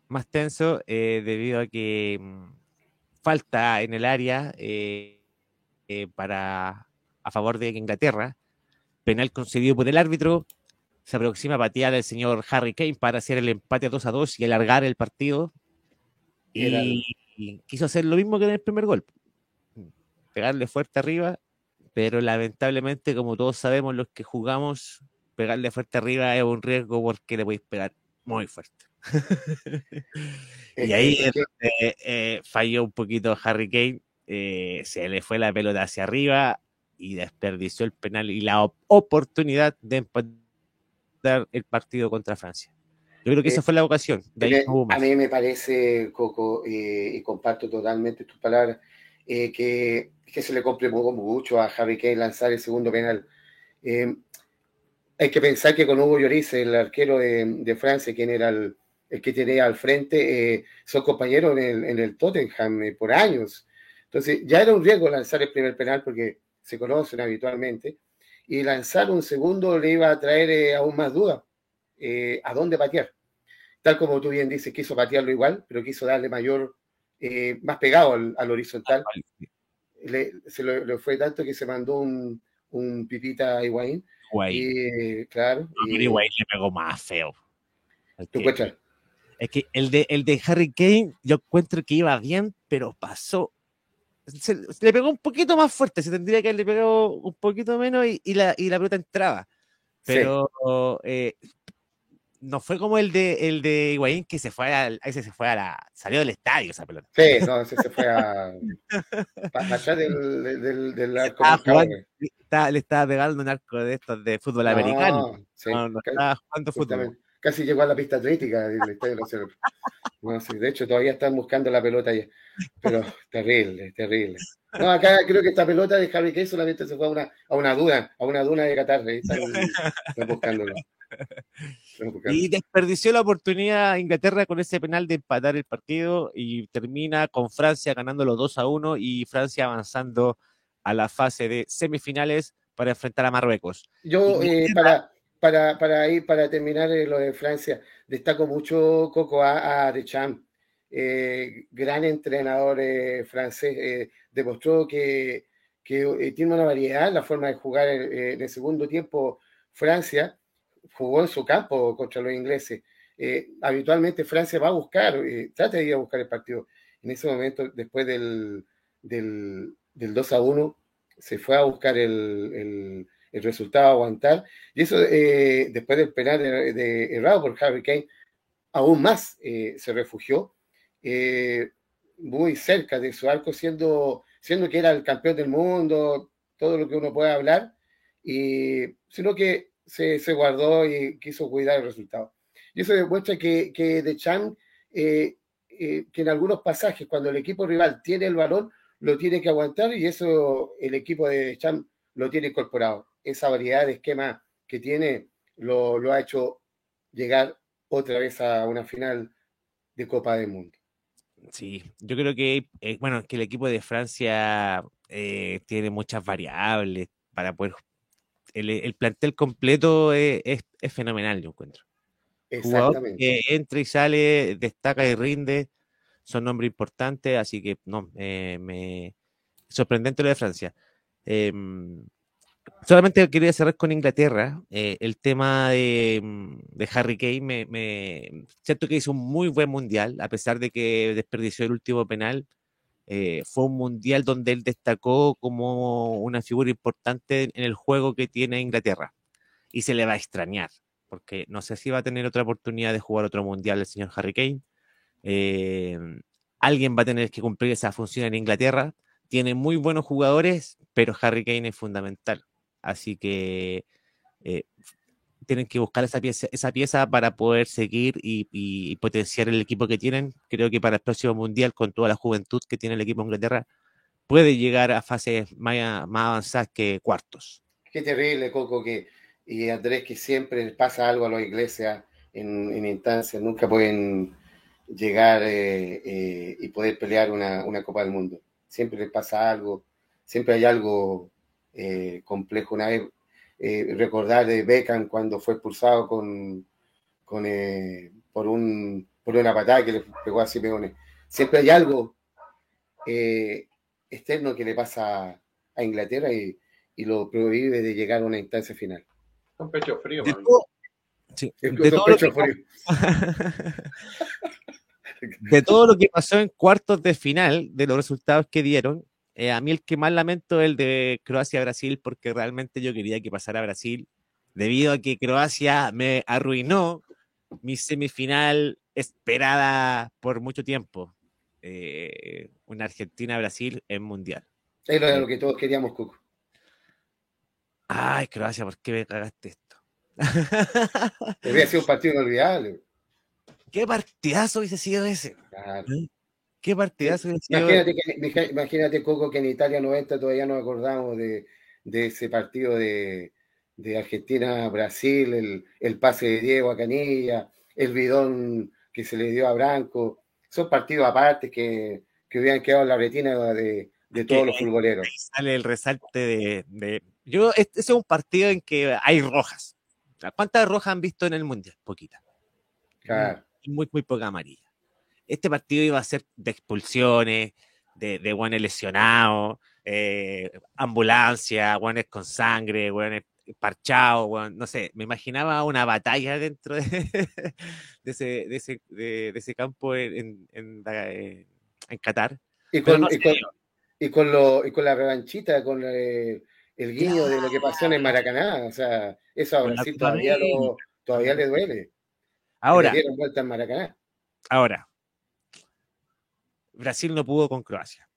Más tenso eh, debido a que mm, falta en el área eh, para a favor de Inglaterra, penal concedido por el árbitro, se aproxima a patear del señor Harry Kane para hacer el empate a 2 a 2 y alargar el partido. Y, quiso hacer lo mismo que en el primer gol. Pegarle fuerte arriba, pero lamentablemente, como todos sabemos, los que jugamos, pegarle fuerte arriba es un riesgo porque le podéis pegar muy fuerte. y ahí eh, falló un poquito Harry Kane, eh, se le fue la pelota hacia arriba y desperdició el penal y la oportunidad de empatar el partido contra Francia. Yo creo que esa eh, fue la ocasión. A mí me parece, Coco, eh, y comparto totalmente tus palabras, eh, que, que, se le complicó mucho a Javi Kane lanzar el segundo penal. hay que pensar que con Hugo Lloris, el arquero de, Francia, quien era el, que tenía al frente, son compañeros en el, en el Tottenham por años. Entonces, ya era un riesgo lanzar el primer penal porque se conocen habitualmente, y lanzar un segundo le iba a traer aún más dudas eh, a dónde patear. Tal como tú bien dices, quiso patearlo igual, pero quiso darle mayor, eh, más pegado al, horizontal. Le, se lo, fue tanto que se mandó un, un pipita a Higuaín. Y, claro. y, le pegó más feo. ¿Tú Es que el de, el de Harry Kane, yo encuentro que iba bien, pero pasó. Se, le pegó un poquito más fuerte, se tendría que haberle pegado un poquito menos y, y la, y la pelota entraba. Pero eh, no fue como el de el de Higuaín que se fue a, ese se fue a la salió del estadio esa pelota. Sí, no, ese se fue a allá del, del, del arco. le estaba pegando un arco de estos de fútbol americano. Sí, no, estaba jugando fútbol. Casi llegó a la pista atlética del estadio no, sí, de hecho, todavía están buscando la pelota ya. Pero terrible, terrible. No, acá creo que esta pelota de Javi Key solamente se fue a una, a una duna, a una duna de Qatar. están buscándolo. Y desperdició la oportunidad Inglaterra con ese penal de empatar el partido y termina con Francia ganando los 2 a 1 y Francia avanzando a la fase de semifinales para enfrentar a Marruecos. Yo, eh, para, para, para, ir, para terminar eh, lo de Francia, destaco mucho Coco a, a Deschamps, eh, gran entrenador francés, demostró que, que tiene una variedad la forma de jugar en el segundo tiempo Francia jugó en su campo contra los ingleses. Eh, habitualmente Francia va a buscar, eh, trata de ir a buscar el partido. En ese momento, después del, del, 2 a 1, se fue a buscar el, resultado, a aguantar. Y eso, eh, después del penal de, errado por Harry Kane, aún más se refugió, muy cerca de su arco, siendo, siendo que era el campeón del mundo, todo lo que uno puede hablar, y, sino que se, guardó y quiso cuidar el resultado. Y eso demuestra que, que De Chan, eh, eh, que en algunos pasajes, cuando el equipo rival tiene el balón, lo tiene que aguantar y eso el equipo de De Chan lo tiene incorporado. Esa variedad de esquema que tiene lo, lo ha hecho llegar otra vez a una final de Copa del Mundo. Sí, yo creo que, eh, bueno, que el equipo de Francia tiene muchas variables para poder el, plantel completo es, fenomenal, yo encuentro. Exactamente. que entra y sale, destaca y rinde, son nombres importantes, así que no, me sorprendente lo de Francia. Solamente quería cerrar con Inglaterra. Eh, el tema de, mm, de, Harry Kane, me, me, siento que hizo un muy buen mundial, a pesar de que desperdició el último penal. Eh, fue un mundial donde él destacó como una figura importante en el juego que tiene Inglaterra. Y se le va a extrañar, porque no sé si va a tener otra oportunidad de jugar otro mundial el señor Harry Kane. Eh, alguien va a tener que cumplir esa función en Inglaterra. Tiene muy buenos jugadores, pero Harry Kane es fundamental. Así que eh, tienen que buscar esa pieza, esa pieza para poder seguir y, potenciar el equipo que tienen. Creo que para el próximo mundial, con toda la juventud que tiene el equipo de Inglaterra, puede llegar a fases más, más avanzadas que cuartos. Qué terrible, Coco, que y Andrés, que siempre pasa algo a los ingleses en, en instancias, nunca pueden llegar eh, eh, y poder pelear una, una, Copa del Mundo. siempre les pasa algo, siempre hay algo eh, complejo. Una vez eh, recordar de Beckham cuando fue expulsado con, con por, un, por una patada que le pegó a Simeone. Siempre hay algo externo que le pasa a Inglaterra y, y lo prohíbe de llegar a una instancia final. Con pecho frío, de, todo, lo que pasó en cuartos de final, de los resultados que dieron, eh, a mí el que más lamento es el de Croacia-Brasil, porque realmente yo quería que pasara Brasil, debido a que Croacia me arruinó mi semifinal esperada por mucho tiempo. Eh, una Argentina-Brasil en Mundial. Es lo, que todos queríamos, Cuco. Ay, Croacia, ¿por qué me cagaste esto? Había sido un partido inolvidable. ¿Qué partidazo hubiese sido ese? ¿Eh? ¿Qué partidazo sido imagínate, que, imagínate, Coco, que en Italia 90 todavía nos acordamos de, ese partido de, Argentina-Brasil, el, el, pase de Diego a Canilla, el bidón que se le dio a Branco. Son partidos aparte que, que hubieran quedado en la retina de, todos los futboleros. Sale el resalte de, Yo, este es un partido en que hay rojas. ¿Cuántas rojas han visto en el Mundial? Poquitas. Claro. Muy, muy poca amarilla. Este partido iba a ser de expulsiones, de, de buenos lesionados, eh, ambulancia, buenos con sangre, buenos parchados, no sé, me imaginaba una batalla dentro de, de, ese, de, ese, de, ese, campo en, en, en, Qatar. Y con, y, con, y, con lo, y con la revanchita, con eh, el guiño de lo que pasó en el Maracaná. O sea, eso a Brasil todavía, lo, todavía le duele. Ahora. Le vuelta en Maracaná. Ahora. Brasil no pudo con Croacia.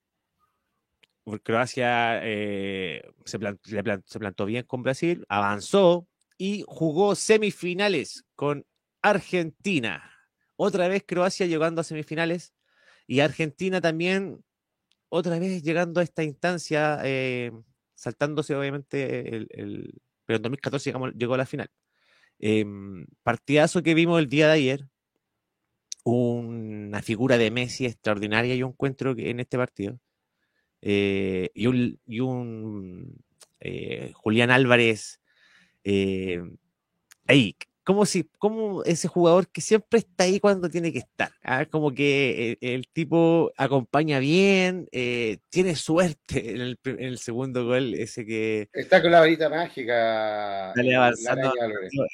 Croacia eh, se, plantó bien con Brasil, avanzó y jugó semifinales con Argentina. Otra vez Croacia llegando a semifinales y Argentina también otra vez llegando a esta instancia eh, saltándose obviamente el, pero en 2014 llegó a la final. Em, partidazo que vimos el día de ayer, una figura de Messi extraordinaria, yo encuentro en este partido, eh, y un, y un eh, Julián Álvarez eh, ahí, como si, como ese jugador que siempre está ahí cuando tiene que estar. ¿ah? Como que el, tipo acompaña bien, eh, tiene suerte en el, en el, segundo gol, ese que. Está con la varita mágica. Dale avanzando.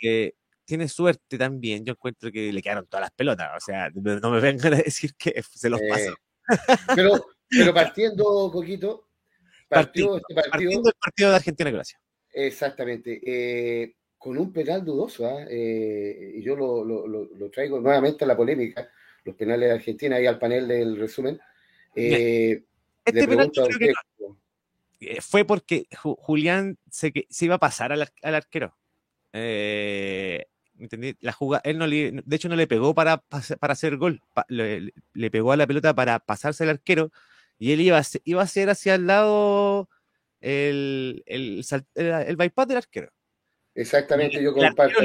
Eh, tiene suerte también. Yo encuentro que le quedaron todas las pelotas. O sea, no me vengan a decir que se los pasó. Pero, pero partiendo, Coquito, partió este partido, partiendo el partido de Argentina-Croacia. Exactamente. Eh, con un penal dudoso, ¿ah? eh, y yo lo, lo, lo, traigo nuevamente a la polémica, los penales de Argentina, ahí al panel del resumen. Eh, este penal eh, fue porque Julián se, se, iba a pasar al, al arquero. ¿Entendí? La jugada, él no le, de hecho no le pegó para, para hacer gol, le, le, pegó a la pelota para pasarse al arquero y él iba a, iba a hacer hacia el lado el, el, el, el bypass del arquero. Exactamente, yo comparto.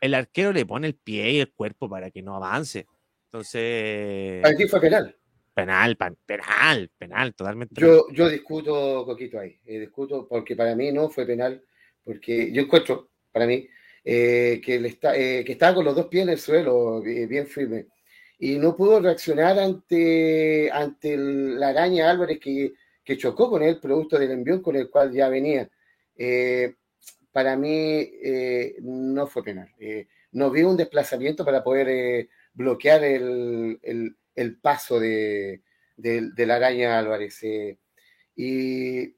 El arquero, le, pone el pie y el cuerpo para que no avance. Entonces. Aquí fue penal. Penal, penal, penal, totalmente. Yo, yo discuto, Coquito, ahí. Eh, discuto porque para mí no fue penal, porque yo encuentro, para mí, eh, que, le está, eh, que estaba con los dos pies en el suelo, bien firme. Y no pudo reaccionar ante, ante la araña Álvarez que, que chocó con él, producto del envión con el cual ya venía. Eh, para mí eh, no fue penal. Eh, no vi un desplazamiento para poder eh, bloquear el, paso de, la araña Álvarez. y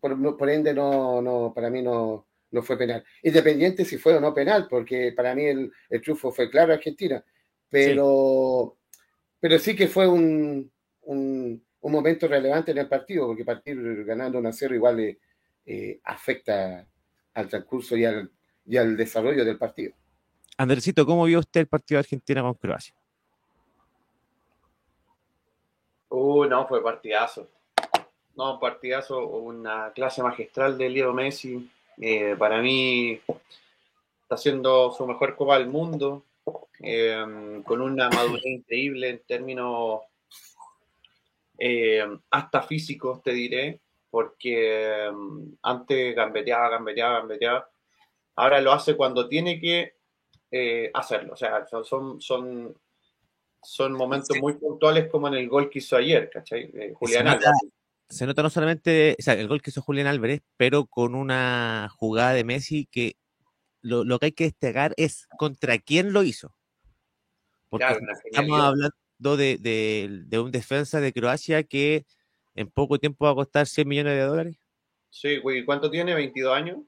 por, ende, no, no, para mí no, no fue penal. Independiente si fue o no penal, porque para mí el, el triunfo fue claro Argentina. Pero sí, pero sí que fue un, un, momento relevante en el partido, porque partir ganando un 0 igual afecta al transcurso y al, y al desarrollo del partido. Andresito, ¿cómo vio usted el partido de Argentina con Croacia? Uh, no, fue partidazo. No, partidazo, una clase magistral de Leo Messi. Eh, para mí está haciendo su mejor Copa del Mundo, eh, con una madurez increíble en términos eh, hasta físicos, te diré, porque antes gambeteaba, gambeteaba, gambeteaba. Ahora lo hace cuando tiene que eh, hacerlo. O sea, son, son, son momentos muy puntuales como en el gol que hizo ayer, ¿cachai? Eh, Julián Álvarez. Se nota no solamente o sea, el gol que hizo Julián Álvarez, pero con una jugada de Messi que lo, lo que hay que destacar es contra quién lo hizo. Porque estamos hablando de, de, un defensa de Croacia que en poco tiempo va a costar 100 millones de dólares. Sí, güey, ¿cuánto tiene? ¿22 años?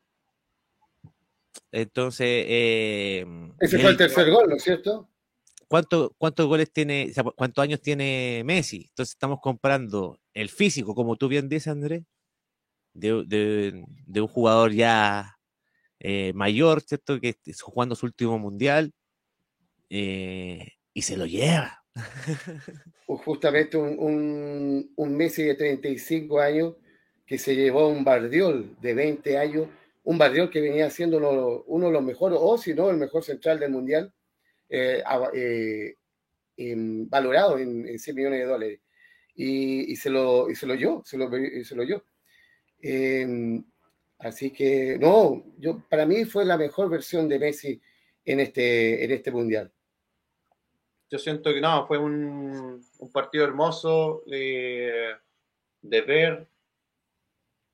Entonces. Eh, Ese fue el tercer gol, ¿no es cierto? ¿Cuánto, ¿Cuántos goles tiene, o sea, cuántos años tiene Messi? Entonces estamos comparando el físico, como tú bien dices, Andrés, de, de, un jugador ya eh, mayor, ¿cierto? Que está jugando su último mundial eh, y se lo lleva. Justamente un, un, Messi de 35 años que se llevó un Bardiol de 20 años un Barriol que venía siendo uno, de los mejores, o si no, el mejor central del Mundial, eh, eh, valorado en, 100 millones de dólares. Y, se lo, y se lo dio, se lo, se lo dio. Em, así que, no, yo, para mí fue la mejor versión de Messi en este, en este Mundial. Yo siento que no, fue un, partido hermoso de, de ver,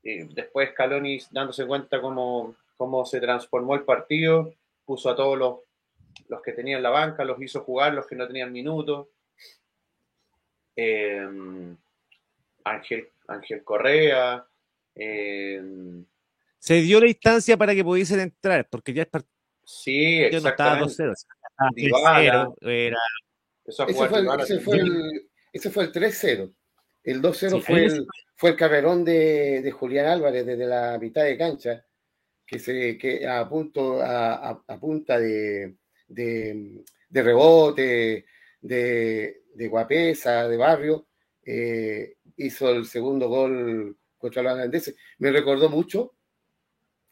después Scaloni dándose cuenta cómo, cómo se transformó el partido, puso a todos los, los que tenían la banca, los hizo jugar, los que no tenían minutos. Em, Ángel, Ángel Correa. Em, se dio la instancia para que pudiesen entrar, porque ya el sí, exactamente. No estaba era... ese, fue el, ese, fue el, ese fue el 3-0. El 2-0 fue, el, fue el carrerón de, Julián Álvarez desde la mitad de cancha, que, se, que a, punto, a, punta de, de, rebote, de, de, guapesa, de barrio, eh, hizo el segundo gol contra los holandeses. Me recordó mucho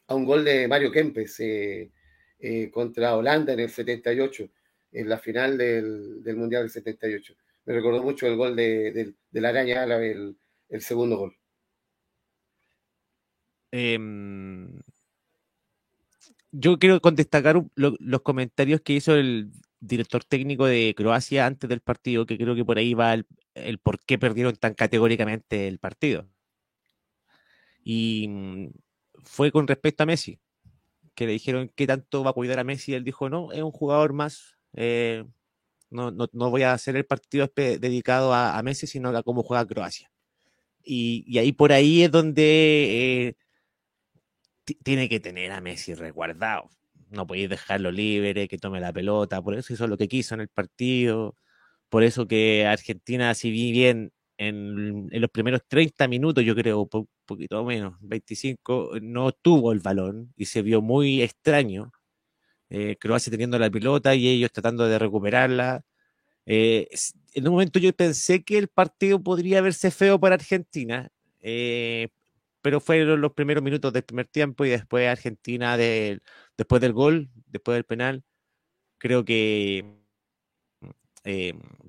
a un gol de Mario Kempes eh, eh, contra Holanda en el 78, en la final del, del Mundial del 78 me recordó mucho el gol de, la araña árabe, el, segundo gol. Em, yo quiero destacar los comentarios que hizo el director técnico de Croacia antes del partido, que creo que por ahí va el, por qué perdieron tan categóricamente el partido. Y mm, fue con respecto a Messi, que le dijeron qué tanto va a cuidar a Messi. Él dijo, no, es un jugador más. Eh, no, no, no voy a hacer el partido dedicado a, Messi, sino a cómo juega Croacia. Y, ahí por ahí es donde eh, tiene que tener a Messi resguardado. No podéis dejarlo libre, que tome la pelota. Por eso hizo lo que quiso en el partido. Por eso que Argentina, si bien en, los primeros 30 minutos, yo creo, un poquito menos, 25, no tuvo el balón y se vio muy extraño eh, Croacia teniendo la pelota y ellos tratando de recuperarla. Eh, en un momento yo pensé que el partido podría verse feo para Argentina, eh, pero fueron los primeros minutos del primer tiempo y después Argentina, después del gol, después del penal, creo que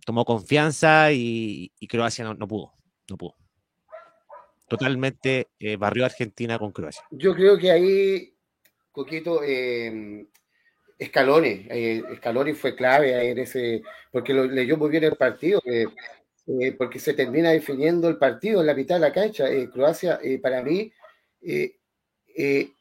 tomó confianza y, Croacia no, pudo, no pudo. Totalmente barrió a Argentina con Croacia. Yo creo que ahí, Coquito, eh, Scaloni fue clave en ese, porque lo leyó muy bien el partido, eh, eh, porque se termina definiendo el partido en la mitad de la cancha. Eh, Croacia, para mí,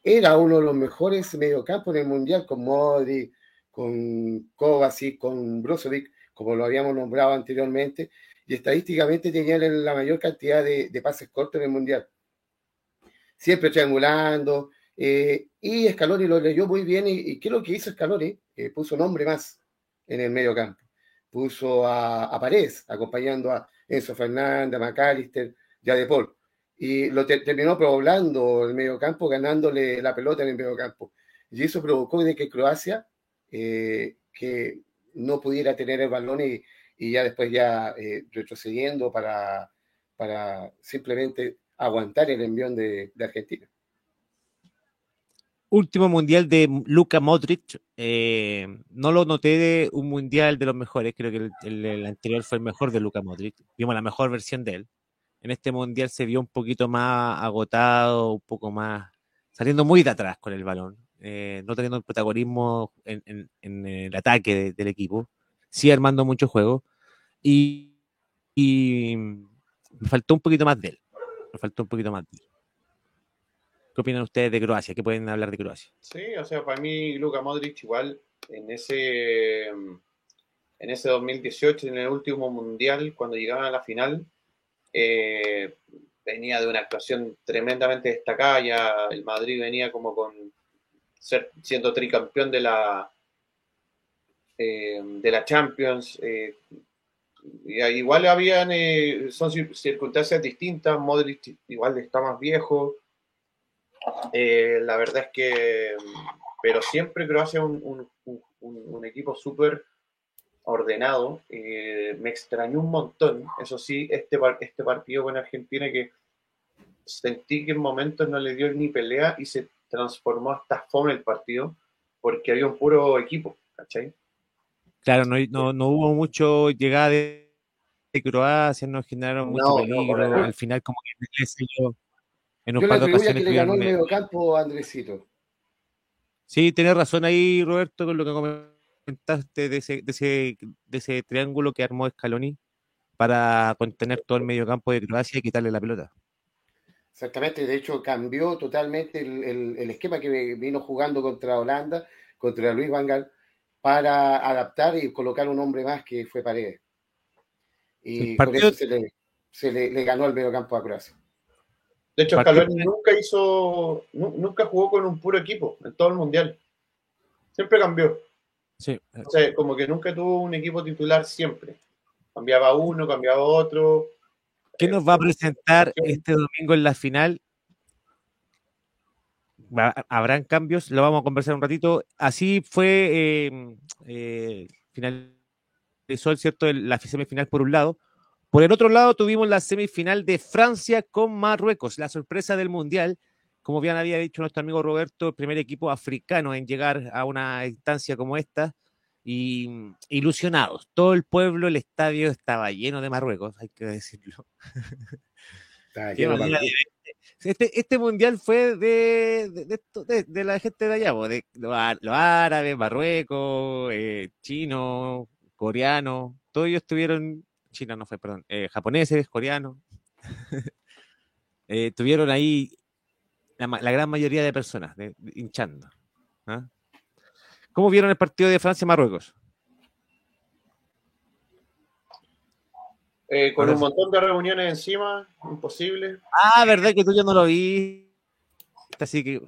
era uno de los mejores mediocampos en el Mundial, con Modri, con Kovacic, con Brozovic, como lo habíamos nombrado anteriormente, y estadísticamente tenían la mayor cantidad de, pases cortos en el Mundial. Siempre triangulando, eh, y Scaloni lo leyó muy bien. ¿Y, qué es lo que hizo Scaloni? Eh, puso un hombre más en el medio campo. Puso a, a Paredes, acompañando a Enzo Fernández, a McAllister y a De Paul. Y lo terminó poblando el medio campo, ganándole la pelota en el medio campo. Y eso provocó de que Croacia, eh, que no pudiera tener el balón y, ya después ya retrocediendo para, para simplemente aguantar el envión de Argentina último mundial de Luka Modric, eh, no lo noté de un mundial de los mejores, creo que el, anterior fue el mejor de Luka Modric, vimos la mejor versión de él. en este mundial se vio un poquito más agotado, un poco más saliendo muy de atrás con el balón, eh, no teniendo el protagonismo en, el ataque del equipo, sí armando mucho juego y, me faltó un poquito más de él, me faltó un poquito más de él. ¿Qué opinan ustedes de Croacia? ¿Qué pueden hablar de Croacia? Sí, o sea, para mí Luka Modric igual en ese en ese 2018, en el último mundial, cuando llegaban a la final, eh, venía de una actuación tremendamente destacada, ya el Madrid venía como con ser, siendo tricampeón de la eh, de la Champions. Eh, igual habían, eh, son circunstancias distintas, Modric igual está más viejo. La verdad es que, pero siempre Croacia un, un, un equipo súper ordenado. Eh, me extrañó un montón, eso sí, este, este partido con Argentina que sentí que en momentos no le dio ni pelea y se transformó hasta fome el partido porque había un puro equipo, ¿cachai? Claro, no, no, hubo mucho llegada de, Croacia, no generaron mucho peligro. Al final, como que en un par de ocasiones. Que le ganó el medio campo, Andresito. Sí, tenés razón ahí, Roberto, con lo que comentaste de ese, de ese, de ese triángulo que armó Scaloni para contener todo el medio campo de Croacia y quitarle la pelota. Exactamente, de hecho cambió totalmente el, esquema que vino jugando contra Holanda, contra Luis Van Gaal, para adaptar y colocar un hombre más que fue Paredes. Y por eso se, le, ganó el medio campo a Croacia. De hecho, Scaloni nunca hizo, nunca jugó con un puro equipo en todo el mundial. Siempre cambió. Sí. O sea, como que nunca tuvo un equipo titular siempre. Cambiaba uno, cambiaba otro. ¿Qué nos va a presentar este domingo en la final? Habrán cambios, lo vamos a conversar un ratito. Así fue, eh, finalizó cierto la semifinal por un lado. Por el otro lado tuvimos la semifinal de Francia con Marruecos, la sorpresa del Mundial. Como bien había dicho nuestro amigo Roberto, el primer equipo africano en llegar a una instancia como esta y mm, ilusionados. Todo el pueblo, el estadio estaba lleno de Marruecos, hay que decirlo. este, este mundial fue de, de, de, la gente de allá, de los, árabes, Marruecos, eh, chinos, coreanos, todos ellos estuvieron, China no fue, perdón, eh, japoneses, coreanos, eh, tuvieron ahí la, la, gran mayoría de personas hinchando. ¿ah? ¿Cómo vieron el partido de Francia-Marruecos? Eh, con un montón de reuniones encima, imposible. Ah, verdad que tú ya no lo vi. Así que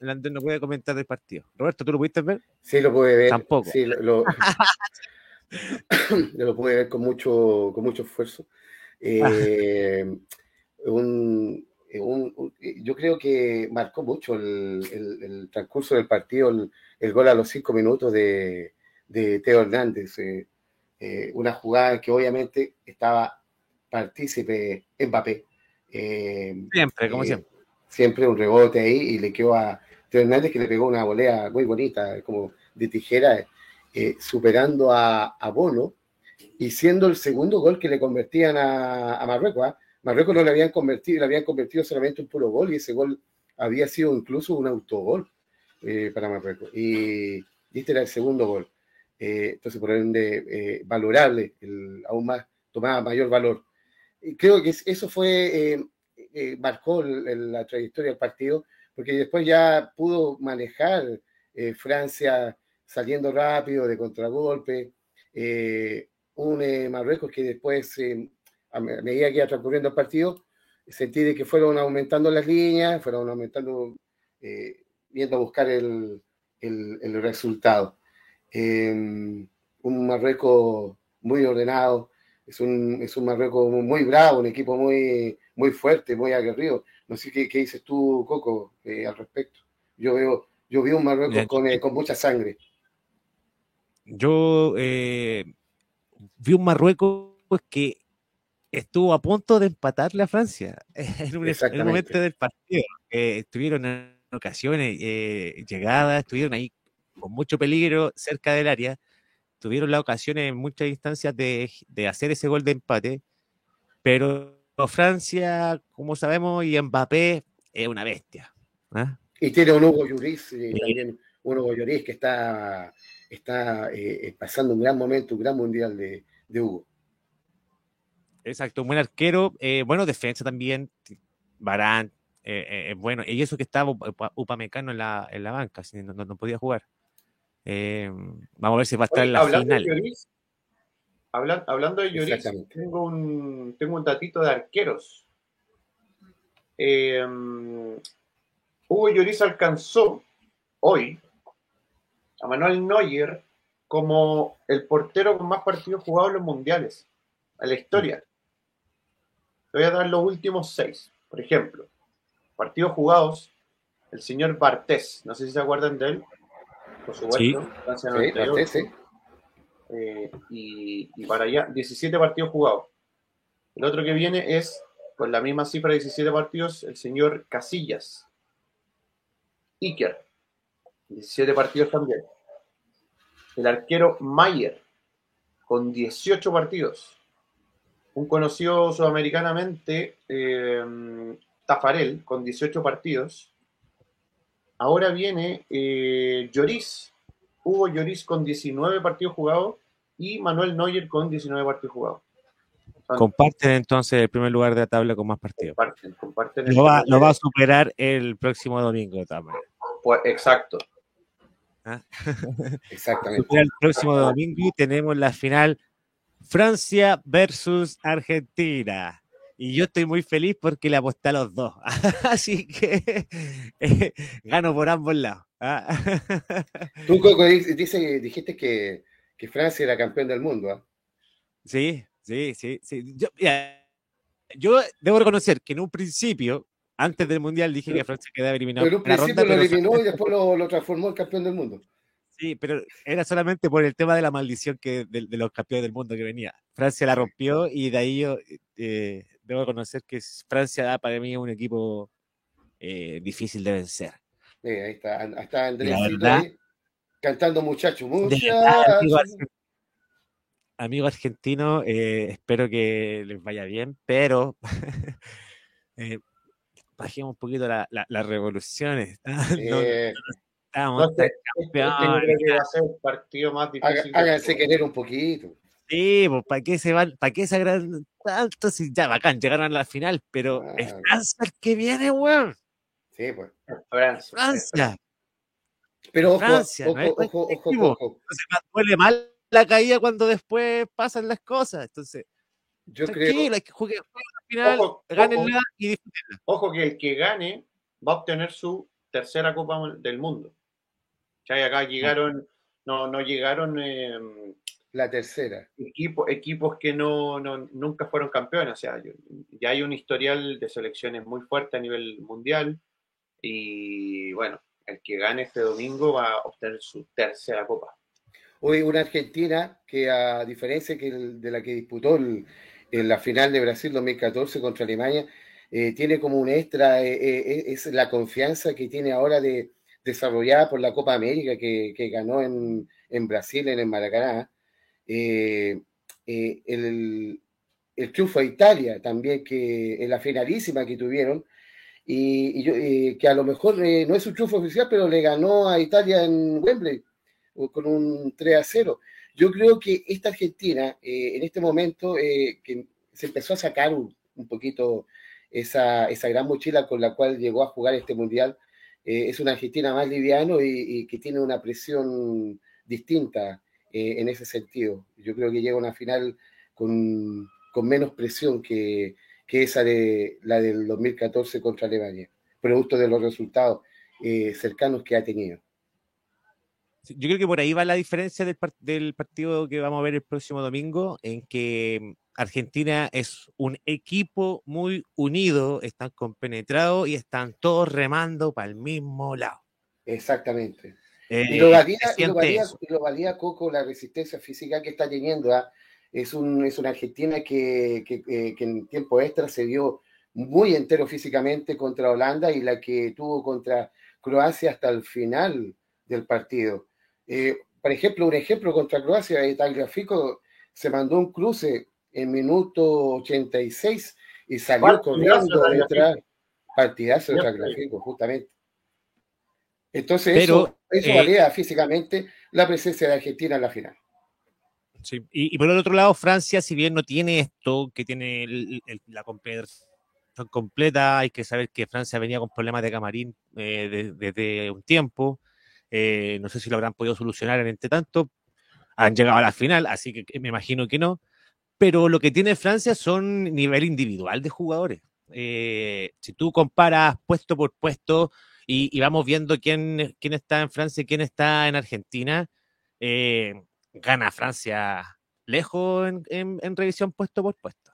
no puede comentar del partido. Roberto, ¿tú lo pudiste ver? Sí, lo pude ver. Tampoco. Sí, lo, lo, pude ver con mucho, con mucho esfuerzo. Eh, un, yo creo que marcó mucho el, transcurso del partido, el, gol a los cinco minutos de, Teo Hernández. Eh, eh, una jugada que obviamente estaba partícipe Mbappé. Eh, siempre, como siempre. Siempre un rebote ahí y le quedó a Teo Hernández que le pegó una volea muy bonita, como de tijera, superando a, Bono y siendo el segundo gol que le convertían a, a Marruecos. ¿ah? Marruecos no le habían convertido, le habían convertido solamente un puro gol y ese gol había sido incluso un autogol eh, para Marruecos. Y, este era el segundo gol. Eh, entonces, por ende, eh, valorable, aún más, tomaba mayor valor. Creo que eso fue, marcó la trayectoria del partido, porque después ya pudo manejar Francia saliendo rápido de contragolpe. un Marruecos que después a medida que iba transcurriendo el partido, sentí de que fueron aumentando las líneas, fueron aumentando, eh, viendo a buscar el, el, resultado. Em, un Marruecos muy ordenado, es un, es un Marruecos muy bravo, un equipo muy, muy fuerte, muy aguerrido. No sé qué, qué dices tú, Coco, eh, al respecto. Yo veo, yo vi un Marruecos con, eh, con, mucha sangre. Yo vi un Marruecos que estuvo a punto de empatarle a Francia en un, momento del partido. estuvieron en ocasiones eh, llegadas, estuvieron ahí con mucho peligro cerca del área, tuvieron la ocasión en muchas instancias de, hacer ese gol de empate, pero Francia, como sabemos, y Mbappé es una bestia. ¿ah? Y tiene un Hugo Lloris, eh, también un Hugo Lloris que está, está eh, pasando un gran momento, un gran mundial de, Hugo. Exacto, un buen arquero, eh, bueno, defensa también, Barán, bueno, y eso que estaba Upamecano en la, en la banca, no, no, podía jugar. vamos a ver si va a estar en la final. hablando de Lloris, tengo un, tengo un datito de arqueros. Hugo Lloris alcanzó hoy a Manuel Neuer como el portero con más partidos jugados en los mundiales, en la historia. Le voy a dar los últimos seis. Por ejemplo, partidos jugados, el señor Bartés, no sé si se acuerdan de él, por supuesto, sí. Eh, y, y, para allá, 17 partidos jugados. El otro que viene es, con la misma cifra de 17 partidos, el señor Casillas, Iker, 17 partidos también. El arquero Mayer, con 18 partidos. Un conocido sudamericanamente, eh, Tafarel, con 18 partidos. Ahora viene eh, Lloris, Hugo Lloris con 19 partidos jugados y Manuel Neuer con 19 partidos jugados. Comparten entonces el primer lugar de la tabla con más partidos. Comparten, lo, va, va, a superar el próximo domingo también. Pues exacto. ¿Ah? Exactamente. El próximo domingo tenemos la final Francia versus Argentina. Y yo estoy muy feliz porque le aposté a los dos. Así que eh, gano por ambos lados. ¿ah? Tú, Coco, dice, dijiste que, que, Francia era campeón del mundo. ¿ah? Sí, sí, sí. sí. Yo, yo debo reconocer que en un principio antes del Mundial dije que Francia quedaba eliminado. Pero en un principio lo eliminó y después lo, transformó en campeón del mundo. Sí, pero era solamente por el tema de la maldición que de, los campeones del mundo que venía. Francia la rompió y de ahí yo eh, debo conocer que Francia da para mí un equipo eh, difícil de vencer. Sí, ahí está, está Andrés cantando muchacho, muchacho. Amigo, argentino, eh, espero que les vaya bien, pero bajemos un poquito las revoluciones. no, estamos que hacer partido más difícil. Háganse querer un poquito. Sí, pues ¿para qué se van? ¿Para qué se agradan tanto? Si ya bacán, llegaron a la final, pero es Francia el que viene, weón. Sí, pues. Francia. Pero ojo, Francia, ojo, ojo, ojo, ojo, me duele mal la caída cuando después pasan las cosas. Entonces, yo creo que la final, ojo, gánenla y disfrútenla. Ojo que el que gane va a obtener su tercera Copa del Mundo. Ya acá llegaron, no, no llegaron em, la tercera. Equipo, equipos que no, no, nunca fueron campeones. O sea, ya hay un historial de selecciones muy fuerte a nivel mundial. Y bueno, el que gane este domingo va a obtener su tercera copa. Hoy una Argentina que a diferencia que de la que disputó el, en la final de Brasil 2014 contra Alemania, eh, tiene como un extra, eh, eh, es la confianza que tiene ahora de desarrollada por la Copa América que, ganó en, Brasil, en el Maracaná. el, el triunfo a Italia también, que en la finalísima que tuvieron, y, que a lo mejor no es un triunfo oficial, pero le ganó a Italia en Wembley con un 3 a 0. Yo creo que esta Argentina, eh, en este momento, eh, que se empezó a sacar un, poquito esa, esa, gran mochila con la cual llegó a jugar este mundial, eh, es una Argentina más liviano y, que tiene una presión distinta en ese sentido. Yo creo que llega a una final con, con menos presión que, que, esa de la del 2014 contra Alemania, producto de los resultados cercanos que ha tenido. Yo creo que por ahí va la diferencia del, partido que vamos a ver el próximo domingo, en que mm, Argentina es un equipo muy unido, están compenetrados y están todos remando para el mismo lado. Exactamente. y, lo valía, lo valía, Coco la resistencia física que está teniendo. ¿ah? Es, un, es una Argentina que, que, en tiempo extra se dio muy entero físicamente contra Holanda y la que tuvo contra Croacia hasta el final del partido. Eh, por ejemplo, un ejemplo contra Croacia, el gráfico se mandó un cruce en minuto 86 y salió corriendo detrás. Partidazo de Tagliafico, justamente. Entonces, eso, eso eh, valía físicamente la presencia de Argentina en la final. Y, por el otro lado, Francia, si bien no tiene esto, que tiene la competición completa, hay que saber que Francia venía con problemas de camarín eh, desde un tiempo. Eh, no sé si lo habrán podido solucionar en este tanto. Han llegado a la final, así que me imagino que no. Pero lo que tiene Francia son nivel individual de jugadores. Eh, si tú comparas puesto por puesto y, vamos viendo quién, quién está en Francia y quién está en Argentina, gana Francia lejos en, revisión puesto por puesto.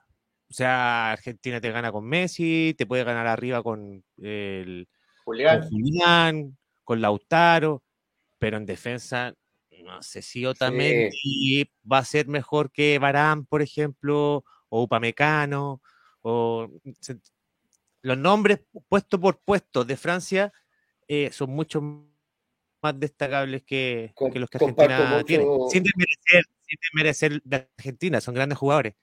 O sea, Argentina te gana con Messi, te puede ganar arriba con el Julián, con, Lautaro, pero en defensa, no sé si Otamendi va a ser mejor que Barán, por ejemplo, o Upamecano, o los nombres puesto por puesto de Francia eh, son mucho más destacables que, los que Argentina tiene. Sin desmerecer, sin desmerecer de Argentina, son grandes jugadores.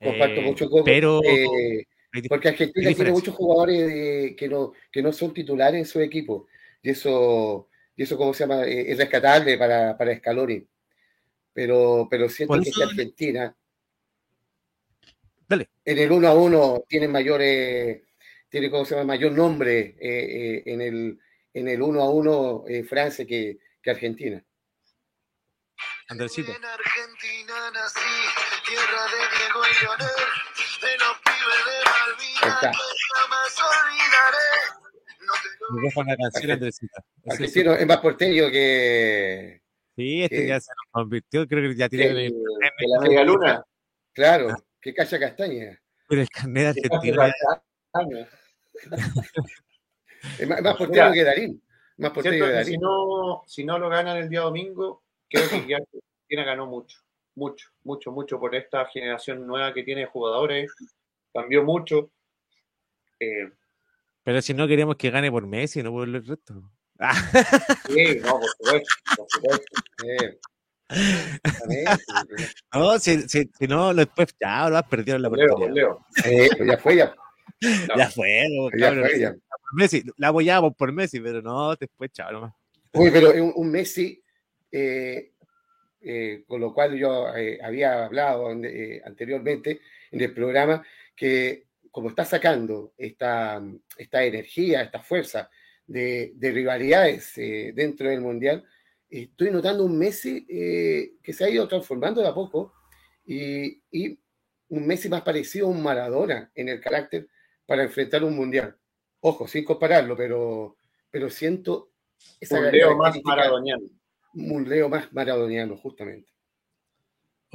Comparto eh, mucho con, pero eh, porque Argentina tiene muchos jugadores que, no, que no son titulares en su equipo. Y eso, y eso ¿cómo se llama? Eh, es rescatable para, para Scaloni. Pero, pero siento que Argentina Dale. en el 1 a 1 tiene mayor, tiene, ¿cómo se llama? mayor nombre en el en el 1 a 1 eh, Francia que, que, Argentina. Andresito. En Argentina nací, tierra de Diego y Leonel, de los pibes de Malvinas, jamás olvidaré. La canción, Andresita. Argentino es más porteño que. Sí, este ya se nos convirtió, creo que ya tiene. Que, el, que la media luna. Claro, ah. que calla castaña. Pero el carnet argentino. Es más, más portero que Darín. Más portero que Darín. Si no, si no lo ganan el día domingo, creo que ya Argentina ganó mucho. Mucho, mucho, mucho por esta generación nueva que tiene jugadores. Cambió mucho. Eh, pero si no queremos que gane por Messi, no por el resto. Sí, no, por supuesto, por supuesto. no, si, si, si, no, después ya lo has perdido en la. Leo, Eh, pues ya fue, ya. Ya fue, ya fue, ya. Messi, la apoyábamos por Messi, pero no, después chao nomás. Uy, pero un, Messi, eh, eh, con lo cual yo eh, había hablado anteriormente en el programa, que como está sacando esta, esta energía, esta fuerza de, de rivalidades dentro del Mundial, estoy notando un Messi que se ha ido transformando de a poco y, y un Messi más parecido a un Maradona en el carácter para enfrentar un Mundial. Ojo, sin compararlo, pero, pero siento esa un Leo más maradoniano. Un Leo más maradoniano, justamente.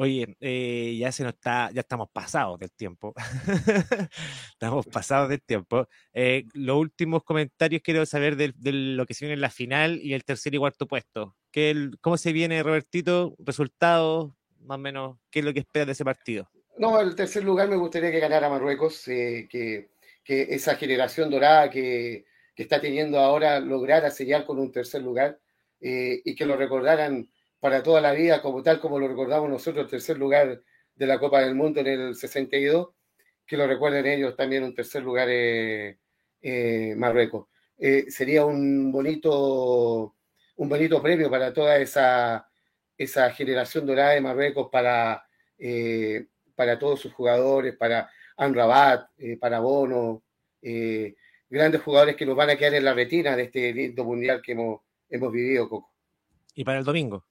Oye, eh, ya se nos está, ya estamos pasados del tiempo. estamos pasados del tiempo. Eh, los últimos comentarios quiero saber de, lo que se viene en la final y el tercer y cuarto puesto. ¿Qué, ¿Cómo se viene, Robertito? ¿Resultados? Más o menos, ¿qué es lo que esperas de ese partido? No, el tercer lugar me gustaría que ganara Marruecos, eh, que que esa generación dorada que, que está teniendo ahora lograra sellar con un tercer lugar eh, y que lo recordaran para toda la vida, como tal como lo recordamos nosotros, el tercer lugar de la Copa del Mundo en el 62, que lo recuerden ellos también un tercer lugar eh, eh, Marruecos. sería un bonito, un bonito premio para toda esa, esa generación dorada de Marruecos, para, para todos sus jugadores, para Anrabat, eh, para Bono, eh, grandes jugadores que nos van a quedar en la retina de este lindo mundial que hemos, hemos vivido, Coco. ¿Y para el domingo?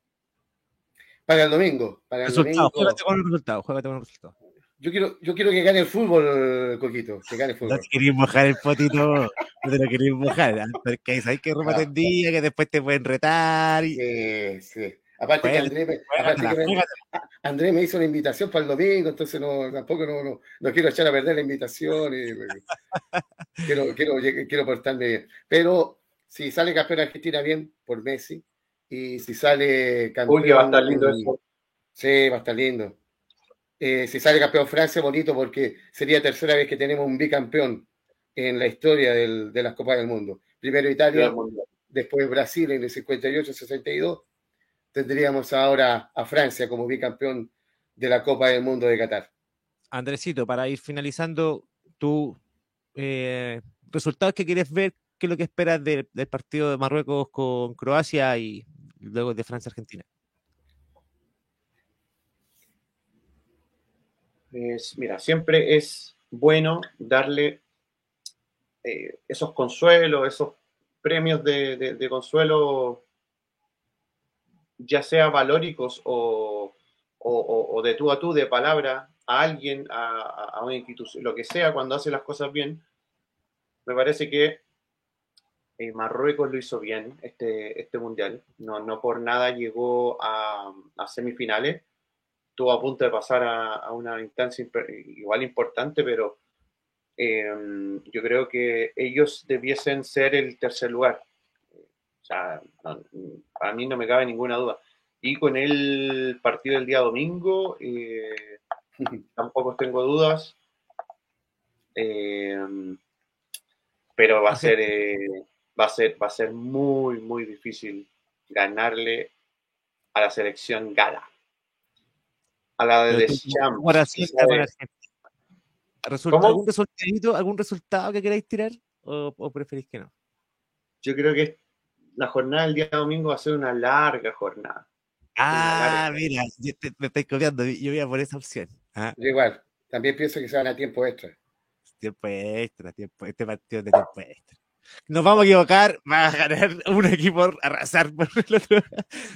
Para el domingo. Para el resultado, domingo. con el resultado, con el resultado. Yo quiero, yo quiero que gane el fútbol, Coquito, que gane el fútbol. No te querías mojar el potito, no te lo querías mojar, porque hay que ropa tendía, que después te pueden retar. Y... Sí, sí. Aparte que André me, André me, hizo una invitación para el domingo, entonces no, tampoco no, no, quiero echar a perder la invitación. Y, quiero, quiero, quiero portarme bien. Pero si sale campeón Argentina bien, por Messi. Y si sale campeón. Uy, va a estar lindo eso. Sí, va a estar lindo. Eh, si sale campeón Francia, bonito, porque sería tercera vez que tenemos un bicampeón en la historia del, de las Copas del Mundo. Primero Italia, después Brasil en el 58-62 tendríamos ahora a Francia como bicampeón de la Copa del Mundo de Qatar. Andresito, para ir finalizando, tú, eh, resultados que quieres ver, qué es lo que esperas del partido de Marruecos con Croacia y luego de Francia-Argentina. mira, siempre es bueno darle eh, esos consuelos, esos premios de, consuelo, ya sea valóricos o, de tú a tú, de palabra, a alguien, a, una institución, lo que sea, cuando hace las cosas bien, me parece que eh, Marruecos lo hizo bien este, este mundial. No, no por nada llegó a, semifinales. Estuvo a punto de pasar a, una instancia igual importante, pero em, yo creo que ellos debiesen ser el tercer lugar. O sea, a mí no me cabe ninguna duda. Y con el partido del día domingo, eh, tampoco tengo dudas. Em, pero va a ser eh, va a ser, va a ser muy, muy difícil ganarle a la selección gala. A la de Deschamps. ¿Algún, resultado, ¿Algún resultado que queráis tirar o, preferís que no? Yo creo que la jornada del día domingo va a ser una larga jornada. Ah, mira, me estoy copiando, yo voy a por esa opción. ¿ah? igual, también pienso que se van a tiempo extra. Tiempo extra, tiempo, este partido de tiempo extra nos vamos a equivocar, va a ganar un equipo arrasar por el otro.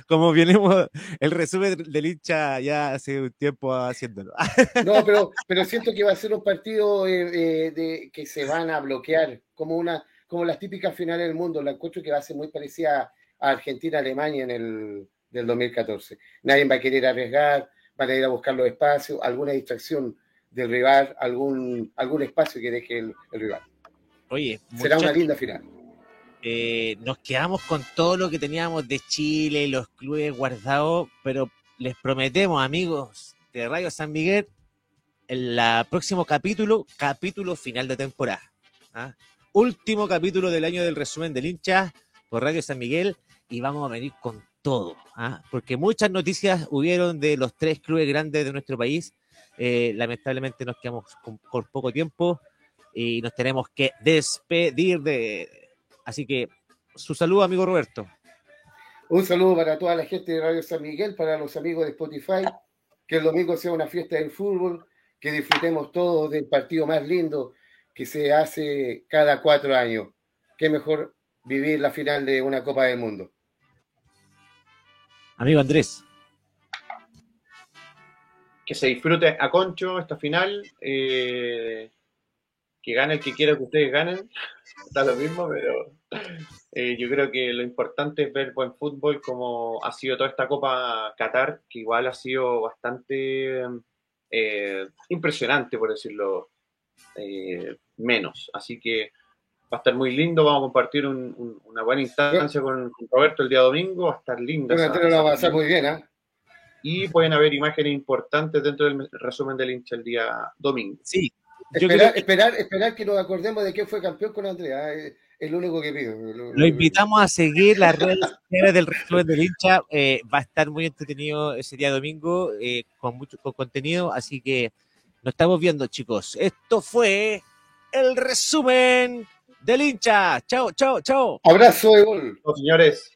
Como vienemos el resumen del hincha ya hace un tiempo haciéndolo. No, pero, pero siento que va a ser un partido eh, eh, de, que se van a bloquear, como una como las típicas finales del mundo. La encuentro que va a ser muy parecida a Argentina-Alemania en el del 2014. Nadie va a querer arriesgar, van a ir a buscar los espacios, alguna distracción del rival, algún, algún espacio que deje el rival. Oye, será una linda final. Eh, nos quedamos con todo lo que teníamos de Chile, los clubes guardados, pero les prometemos, amigos de Radio San Miguel, el próximo capítulo, capítulo final de temporada. ¿ah? Último capítulo del año del resumen del hincha por Radio San Miguel y vamos a venir con todo, ¿ah? porque muchas noticias hubieron de los tres clubes grandes de nuestro país. Eh, lamentablemente nos quedamos con poco tiempo y nos tenemos que despedir de... Así que su saludo, amigo Roberto. Un saludo para toda la gente de Radio San Miguel, para los amigos de Spotify, que el domingo sea una fiesta del fútbol, que disfrutemos todos del partido más lindo que se hace cada cuatro años. Qué mejor vivir la final de una Copa del Mundo. Amigo Andrés. Que se disfrute a Concho esta final. Eh, que gane el que quiera que ustedes ganen, está lo mismo, pero eh, yo creo que lo importante es ver buen fútbol como ha sido toda esta Copa Qatar, que igual ha sido bastante eh, impresionante, por decirlo eh, menos. Así que va a estar muy lindo, vamos a compartir una buena instancia con, Roberto el día domingo, va a estar lindo. va a ser muy bien, ¿eh? Y pueden haber imágenes importantes dentro del resumen del hincha el día domingo. Sí, Esperar, esperar, esperar, que nos acordemos de quién fue campeón con Andrea. Es, lo único que pido. Lo, invitamos a seguir las redes sociales del resumen del hincha. Eh, va a estar muy entretenido ese día domingo eh, con mucho contenido. Así que nos estamos viendo, chicos. Esto fue el resumen del hincha. Chao, chao, chao. Abrazo de gol. señores.